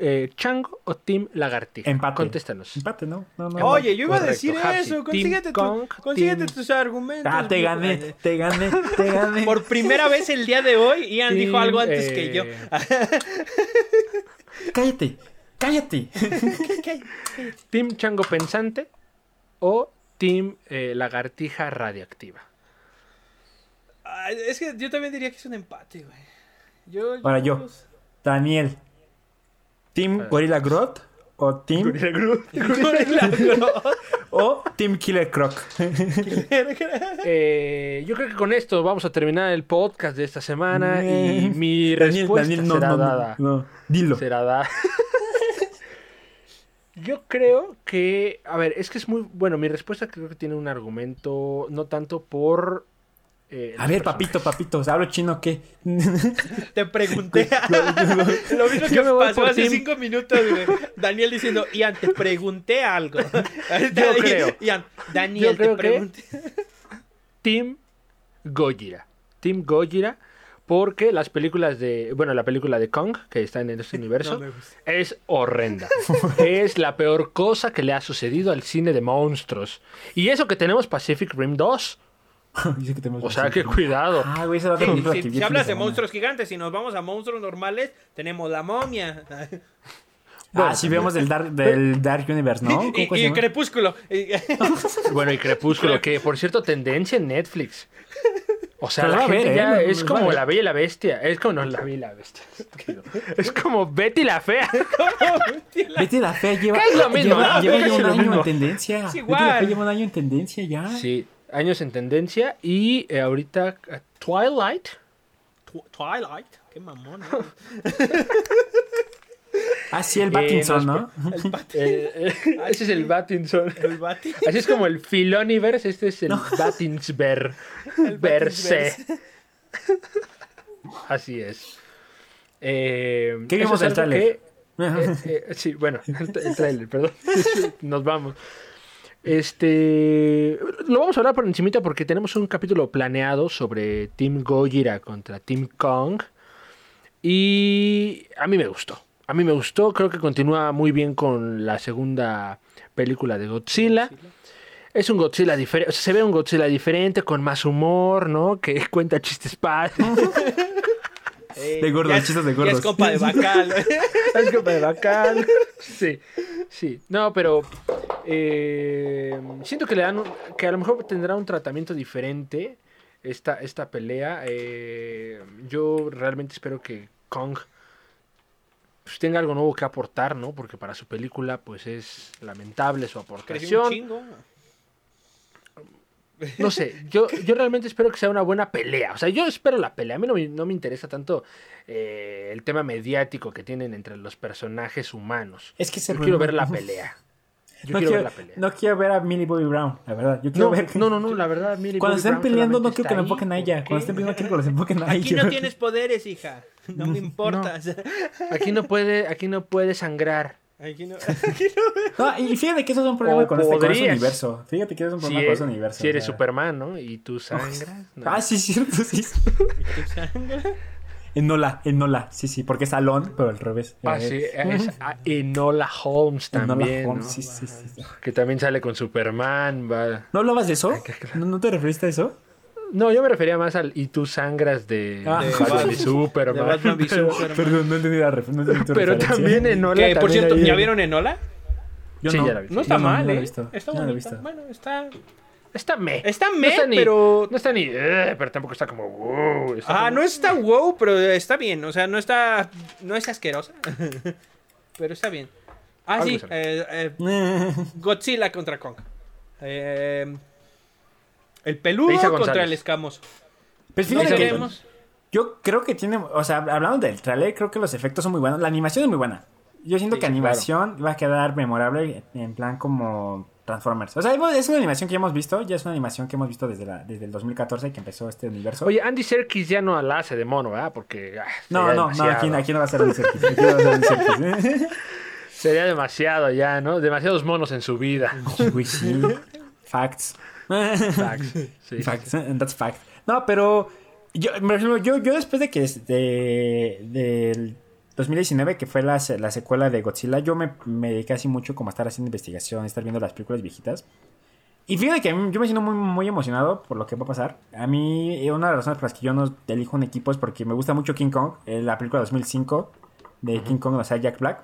eh, Chango o Team Lagartija? empate. Contéstanos. Empate, ¿no? no, no Oye, yo iba a decir Hapsi. eso. Consíguete, tu- Kong, consíguete Team- tus argumentos. Ah, te gané, te gané, te gané. Por primera vez el día de hoy, Ian dijo algo antes eh, que yo. [LAUGHS] Cállate, cállate. ¿Team Chango Pensante o Team eh, Lagartija Radioactiva? Ay, es que yo también diría que es un empate, güey. Yo, Ahora yo. Daniel, ¿Team Gorilla Grodd o Team, [LAUGHS] o team Killer Croc? Eh, yo creo que con esto vamos a terminar el podcast de esta semana y Eh, mi Daniel, respuesta Daniel, no, será no, no, dada. no, dilo. Será dada. [LAUGHS] Yo creo que, a ver, es que es muy bueno. Mi respuesta creo que tiene un argumento, no tanto por. Eh, A ver, papito, papito, ¿hablo chino qué? [LAUGHS] Te pregunté. [LAUGHS] Lo mismo que Yo me pasó hace Team. cinco minutos, güey. Daniel diciendo, Ian, te pregunté algo. [LAUGHS] Yo creo. Ian, Yo Daniel, te creo que- pregunté. Team Gojira. Team Gojira. Porque las películas de. Bueno, la película de Kong, que está en este universo, No es horrenda. es la peor cosa que le ha sucedido al cine de monstruos. Y eso que tenemos Pacific Rim 2. [LAUGHS] Dice que tenemos O sea que cuidado. Ah, güey, Sí, sí, si hablas de monstruos gigantes, si nos vamos a monstruos normales, tenemos la momia. Ah, sí, vemos del Dark, del Dark Universe, ¿no? ¿Cómo y? Crepúsculo. [LAUGHS] Bueno, y Crepúsculo, que por cierto, tendencia en Netflix. O sea, Pero la gente ver, ¿eh? ya es como la Bella y la Bestia. Es como, no, la Bella y la Bestia. Es como Betty la Fea. [LAUGHS] Betty la Fea lleva, ¿Qué es lo mismo? lleva, un año mismo. en tendencia. Es Betty igual. la Fea lleva un año en tendencia ya. Sí, años en tendencia. Y eh, ahorita eh, Twilight. Tw- Twilight. Qué mamón. ¿no? [LAUGHS] Ah, sí, el Eh, Pattinson, nos- ¿no? El [LAUGHS] bat- eh, eh, ese es el Battinson. [LAUGHS] el. Así es como el Filoniverse, este es el Battinsver. Verse. Así es. Eh, ¿Qué vimos del que- eh, eh, sí, bueno, el, el tráiler, perdón. Nos vamos. Este, lo vamos a hablar por encimita porque tenemos un capítulo planeado sobre Team Gojira contra Team Kong y a mí me gustó. A mí me gustó, creo que continúa muy bien con la segunda película de Godzilla. Es un Godzilla diferente, se ve un Godzilla diferente, con más humor, ¿no? Que [LAUGHS] cuenta chistes padres. [LAUGHS] De gordos, chistes de gordos. es compa de bacal. [LAUGHS] Es como de bacán. Sí, sí. No, pero eh, siento que le dan un- que a lo mejor tendrá un tratamiento diferente esta, esta pelea. Eh, yo realmente espero que Kong pues, tenga algo nuevo que aportar, ¿no? Porque para su película, pues es lamentable su un aportación. chingo. No sé, yo, yo realmente espero que sea una buena pelea. O sea, yo espero la pelea. A mí no me, no me interesa tanto eh, el tema mediático que tienen entre los personajes humanos. Es que se Yo quiero ver la pelea. Yo no, quiero, quiero, ver la pelea. no quiero ver a Millie Bobby Brown, la verdad. Yo quiero No, ver. no, no, no, la verdad, Millie Cuando Bobby estén Brown peleando, no quiero que está enfoquen a ella. ¿Por Cuando estén peleando, quiero que los enfoquen a Aquí ella. no tienes poderes, hija. No me [LAUGHS] importa. Aquí no puede, aquí no puede sangrar. Aquí no. [LAUGHS] Aquí no. No, y fíjate que eso es un problema O con este, con este universo. Fíjate que eso es un Si, problema con este eres- universo. si o eres sea. Superman, ¿no? Y tú sangras. ¿no? Ah, sí, cierto, sí. ¿Tu sangre? Enola, Enola. Sí, sí, porque es Alon, pero al revés. Ah, Eh, sí, es a Enola Holmes Enola también, Holmes, ¿no? sí, sí, sí, sí. Que también sale con Superman, va. ¿No hablabas de eso? qué claro. ¿No, no te referiste a eso? No, yo me refería más al y tú sangras de, Ah. de Batman y Superman. de Batman v [LAUGHS] pero, Superman. Perdón, no entendí la referencia. No entendí tu pero referencia. también Enola Que, por cierto, ¿ya vieron Enola? Yo Sí, no. ya la vi. No está mal, no ¿eh? visto. Está bonita. visto. Bueno, está. Está me. Está No me, ni- pero. No está ni... eh, pero tampoco está como... Wow, está Ah, como- no está wow, pero está bien. O sea, no está. No es asquerosa. [LAUGHS] pero está bien. Ah, Algo sí. eh, eh, [LAUGHS] Godzilla contra Kong. Eh, el peludo contra González. el escamoso. Pues No fíjate que queremos. yo creo que tiene, o sea, hablando del trailer, creo que los efectos son muy buenos. La animación es muy buena. Yo siento Sí, que sí, animación va a quedar memorable en plan como Transformers. O sea, es una animación que ya hemos visto, ya es una animación que hemos visto desde, la, desde el 2014 que empezó este universo. Oye, Andy Serkis ya no la hace de mono, ¿verdad? Porque... ah, no, no, no, aquí no va a ser Andy Serkis. Aquí no va a ser Andy Serkis. [LAUGHS] Sería demasiado ya, ¿no? Demasiados monos en su vida. Uy, sí. Facts. [LAUGHS] Facts. Sí. Facts, and that's fact. No, pero yo, por ejemplo, yo, yo después de que es- de, del 2019, que fue la, la secuela de Godzilla, yo me, me dediqué así mucho como a estar haciendo investigación, estar viendo las películas viejitas. Y fíjate que mí- yo me siento muy, muy emocionado por lo que va a pasar. A mí, eh, una de las razones por las que yo no elijo un equipo es porque me gusta mucho King Kong, eh, la película de 2005 de King Kong, o sea, Jack Black.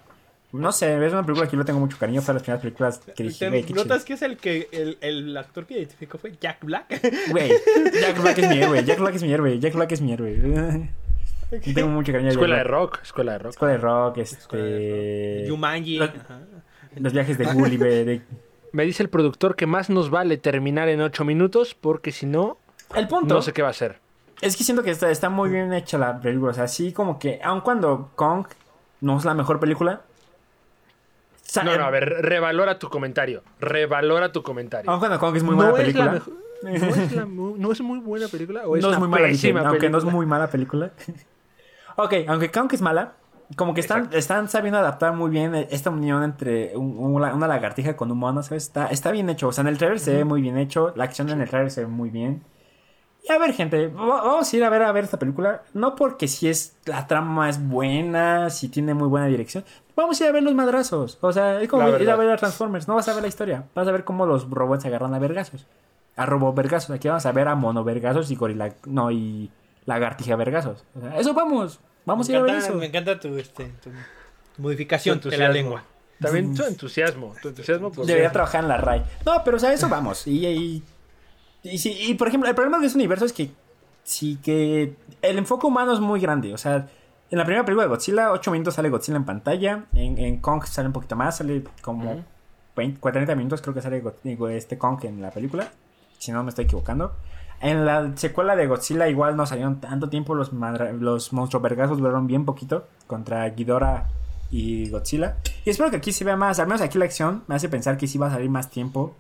No sé, es una película que yo le tengo mucho cariño. Fue de las primeras películas que dije, ¿Te güey, qué chido. ¿Notas que es el que el, el actor que identificó fue Jack Black? Güey, Jack Black es mi héroe, Jack Black es mi héroe, Jack Black es mi héroe. Yo Tengo mucho cariño Escuela de rock, escuela de rock. Escuela de rock, Escuela de este... Yumanji. Lo- ajá. Los viajes de Gulliver. de- Me dice el productor que más nos vale terminar en 8 minutos porque si no, El punto no sé qué va a hacer. es que siento que está, está muy bien hecha la película. O sea, así como que, aun cuando Kong no es la mejor película... sa- No, no, a ver, revalora tu comentario. Revalora tu comentario. Aun cuando Kong es muy no, buena es la película... mejor- no, es la no es muy buena película o es, no es muy mala, dije, aunque no es película? muy mala película. [LAUGHS] ok, aunque Kong es mala, como que están, Exacto. están sabiendo adaptar muy bien esta unión entre un- una, una lagartija con un mono, ¿sabes? Está, está bien hecho. O sea, en el trailer se ve muy bien hecho, la acción en el trailer se ve muy bien. Y a ver, gente, va- vamos a ir a ver a ver esta película. No porque si es la trama es buena, si tiene muy buena dirección. Vamos a ir a ver los madrazos. O sea, es como ir a ver a Transformers. No vas a ver la historia. Vas a ver cómo los robots se agarran a vergazos. A robot vergazos. Aquí vamos a ver a mono vergazos y gorila. No, y lagartija vergazos. O sea, eso vamos. Vamos a ir a ver eso. me encanta tu, este, tu modificación Tu de la lengua. También tu entusiasmo. Tu entusiasmo por- Debería trabajar en la RAI. No, pero o sea, eso vamos. Y, y, y, sí, y, por ejemplo, el problema de este universo es que sí que el enfoque humano es muy grande. O sea, en la primera película de Godzilla, 8 minutos sale Godzilla en pantalla. En, en Kong sale un poquito más, sale como. 20, 40 minutos creo que sale este Kong en la película. Si no me estoy equivocando. En la secuela de Godzilla igual no salieron tanto tiempo. Los monstruos vergazos duraron bien poquito contra Ghidorah y Godzilla. Y espero que aquí se vea más. Al menos aquí la acción me hace pensar que sí va a salir más tiempo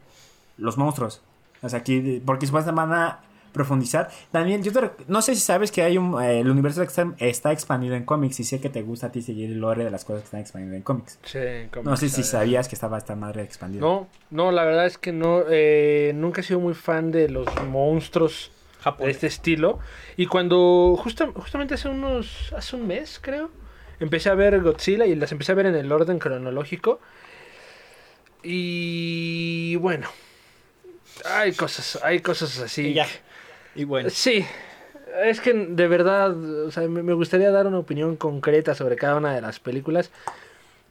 los monstruos. O sea, aquí, porque supuestamente van a profundizar. También, yo te no sé si sabes que hay un. eh, el universo está, está expandido en cómics y sé que te gusta a ti seguir el lore de las cosas que están expandidas en cómics. Sí, como No sé si sabías que estaba esta madre expandida. No, no, la verdad es que no. eh, nunca he sido muy fan de los monstruos de este estilo. Y cuando, justa- justamente hace unos. Hace un mes, creo. Empecé a ver Godzilla y las empecé a ver en el orden cronológico. Y bueno. Hay cosas, hay cosas así. Y ya. Y bueno. Sí, es que de verdad, o sea, me gustaría dar una opinión concreta sobre cada una de las películas,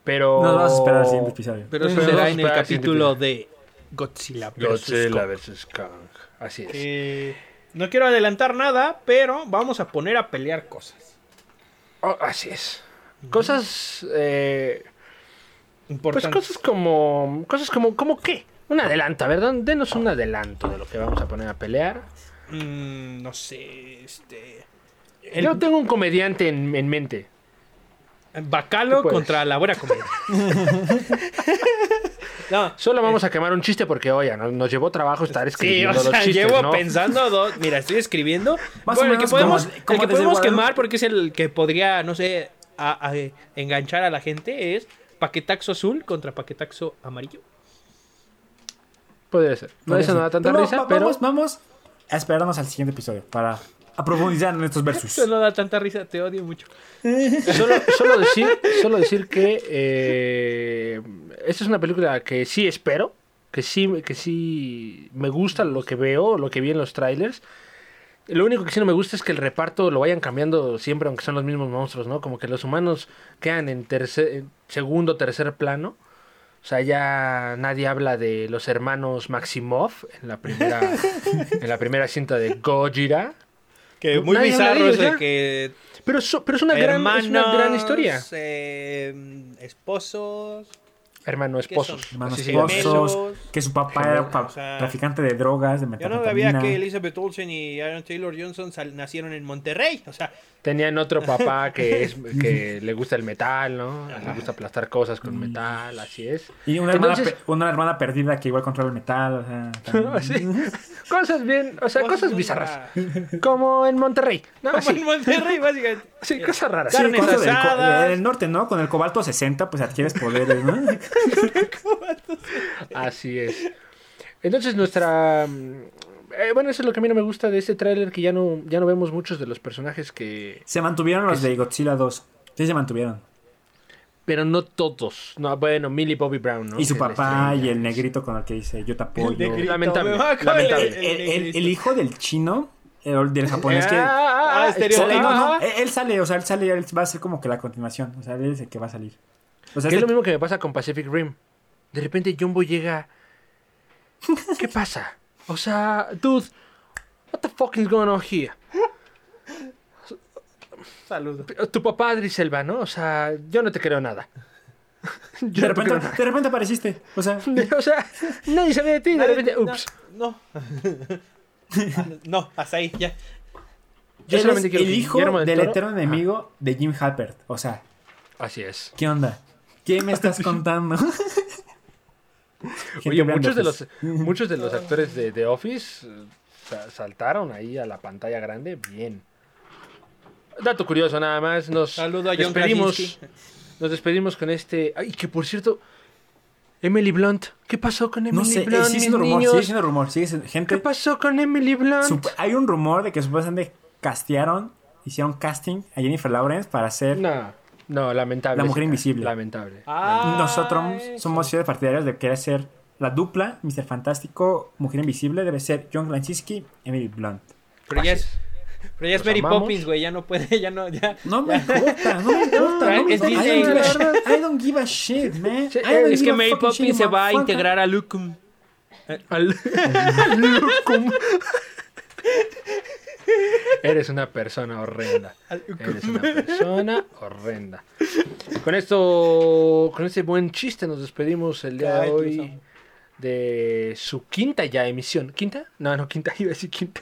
pero... No, vamos a esperar al siguiente episodio. Pero eso Pero será en el capítulo de Godzilla vs. Godzilla Kong. vs. Kong, así es. Eh, no quiero adelantar nada, pero vamos a poner a pelear cosas. Oh, así es. Cosas, eh, pues Importantes. cosas como, cosas como, ¿como qué? Un adelanto, a ver, don- denos un adelanto de lo que vamos a poner a pelear. Mm, no sé, este. Yo tengo un comediante en, en mente. Bacalo contra la buena comedia. [LAUGHS] no. Solo vamos a quemar un chiste porque, oye, nos, nos llevó trabajo estar Sí, escribiendo o sea, los chistes, llevo ¿no? pensando dos. Mira, estoy escribiendo. Más bueno, o el que podemos, como- el como que desde podemos Guadalupe. quemar porque es el que podría, no sé, a- a- enganchar a la gente es paquetaxo azul contra paquetaxo amarillo. Podría ser. No, Podría eso no da tanta Pero risa, pero... Vamos, vamos a esperarnos al siguiente episodio para a profundizar en estos versus. Eso no da tanta risa, te odio mucho. [LAUGHS] Solo, solo decir, solo decir que eh, esta es una película que sí espero, que sí, que sí me gusta lo que veo, lo que vi en los trailers. Lo único que sí no me gusta es que el reparto lo vayan cambiando siempre, aunque son los mismos monstruos, ¿no? Como que los humanos quedan en tercer, en segundo, tercer plano. O sea, ya nadie habla de los hermanos Maximov en la primera, [LAUGHS] en la primera cinta de Gojira. Que muy Nadie bizarro ellos, es de que Pero, so- pero es, una gran, es una gran hermanos, historia. eh, esposos. Hermano ¿Qué esposos. Hermanos esposos, Gemelos. que su papá era pa- O sea, traficante de drogas, de Yo no metanfetamina. sabía que Elizabeth Olsen y Aaron Taylor Johnson nacieron en Monterrey. O sea, Tenían otro papá [LAUGHS] que es que le gusta el metal, ¿no? Le gusta aplastar cosas con metal, así es. Y una hermana, Entonces- pe- una hermana perdida que igual controla el metal. O sea. [LAUGHS] Sí. Cosas bien, o sea, cosas bizarras. Como en Monterrey. ¿no? Como Así. en Monterrey, básicamente. Sí, cosas raras. Sí, cosas del, norte, ¿no? Con el cobalto 60, pues adquieres poderes, ¿no? [LAUGHS] Así es. Entonces nuestra... eh, bueno, eso es lo que a mí no me gusta de este tráiler, que ya no, ya no vemos muchos de los personajes que... Se mantuvieron los de Godzilla 2. Sí, se mantuvieron. Pero no todos. No, bueno, Millie Bobby Brown, ¿no? y su Que es papá y el negrito con el que dice yo te apoyo. El negrito, Lamentable. El, el- el hijo del chino, el, del japonés que... Ah, ah, Ah, ah, estereotipo. Sale, no, no, ah, él, sale, o sea, él sale, él va a ser como que la continuación. O sea, él es el que va a salir. O sea, Que es este- lo mismo que me pasa con Pacific Rim. De repente Jumbo llega. [LAUGHS] ¿Qué pasa? O sea, dude, what the fuck is going on here? Saludos. Tu papá Adris Elba, ¿no? O sea, yo no te creo nada. [LAUGHS] Yo de, no te repente, creo de repente apareciste. O sea, [LAUGHS] [LAUGHS] O sea, nadie sabía de ti, de repente, ups. No. No, hasta ahí, ya. Yo él solamente es quiero el hijo del del eterno enemigo de Jim Halpert. O sea, Así es. ¿qué onda? ¿Qué me estás contando? Oye, muchos de, los, [LAUGHS] muchos de los actores de The Office eh, sa- saltaron ahí a la pantalla grande bien. Dato curioso nada más, nos Saludo a John despedimos, Krasinski. nos despedimos con este, ay, que por cierto, Emily Blunt, ¿qué pasó con Emily No sé, eh, Blunt, sigue siendo rumor, sigue siendo rumor. Sigue siendo, gente, ¿Qué pasó con Emily Blunt? hay un rumor de que supuestamente castearon, hicieron casting a Jennifer Lawrence para ser... No, no, lamentable. La mujer invisible. Lamentable. Ah, Nosotros eso. somos fieles partidarios de querer ser la dupla, Mr. Fantástico, Mujer Invisible, debe ser John Krasinski, Emily Blunt. Pero ya es, pero ya es Mary amamos. Poppins, güey. Ya no puede, ya no, ya. No me importa, no me importa. no me Es importa. Disney, I, don't give a shit. verdad. I don't give a shit, man. Es que a Mary Poppins se va a integrar a Lucum. Al- [LAUGHS] al Lucum. [LAUGHS] Eres una persona horrenda. Eres una persona horrenda. Con esto, con este buen chiste nos despedimos el día de hoy de su quinta ya emisión. ¿Quinta? No, no, quinta, [LAUGHS] iba a decir quinta.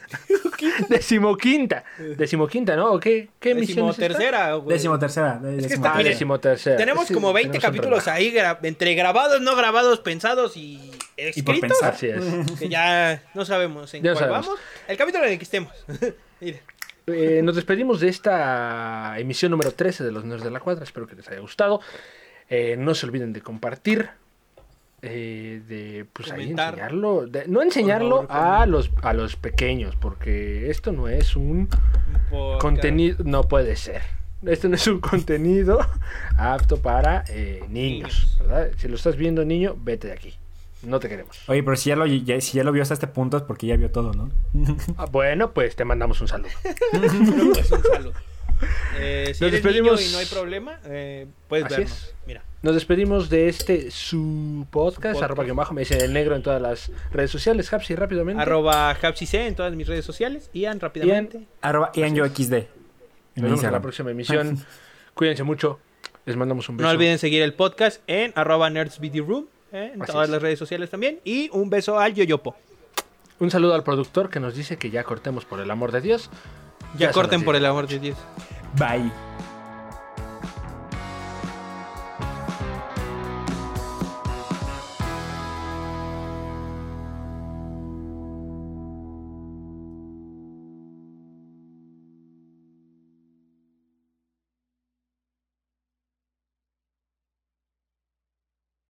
Decimoquinta. Decimoquinta, ¿no? ¿O qué? ¿Qué emisión Décimo es esta? tercera, güey. Décimo tercera. de- décimo está- Ah, tercera. decimotercera. Tenemos como 20 tenemos un capítulos ahí gra- entre grabados, no grabados, pensados y Y por escritos. pensar. Así es. [LAUGHS] Que ya no sabemos en Ya cuál sabemos. vamos. El capítulo en el que estemos. [LAUGHS] Eh, nos despedimos de esta emisión número 13 de los Nerds de la Cuadra. Espero que les haya gustado. Eh, no se olviden de compartir. eh, de pues ahí enseñarlo. de- no enseñarlo favor, a los, a los pequeños, porque esto no es un Por- contenido. No puede ser. Esto no es un contenido [LAUGHS] apto para eh, niños. ¿verdad? Si lo estás viendo, niño, vete de aquí. No te queremos. Oye, pero si ya, lo, ya- si ya lo vio hasta este punto es porque ya vio todo, ¿no? [LAUGHS] Ah, bueno, pues te mandamos un saludo. [LAUGHS] Pues un saludo. Eh, si Nos eres despedimos. niño y no hay problema, eh, puedes Así vernos. es. Mira. Nos despedimos de este su podcast, podcast. arroba que bajo, me dicen el negro en todas las redes sociales, Hapsi, rápidamente. Arroba HapsiC en todas mis redes sociales. Ian, rápidamente. Arroba IanYoXD. En Nos vemos en la próxima emisión. [LAUGHS] Cuídense mucho. Les mandamos un beso. No olviden seguir el podcast en arroba nerdsvideoroom ¿eh? en Así todas es. las redes sociales también. Y un beso al Yoyopo. Un saludo al productor que nos dice que ya cortemos por el amor de Dios. Ya, Ya corten por el amor de Dios. Bye.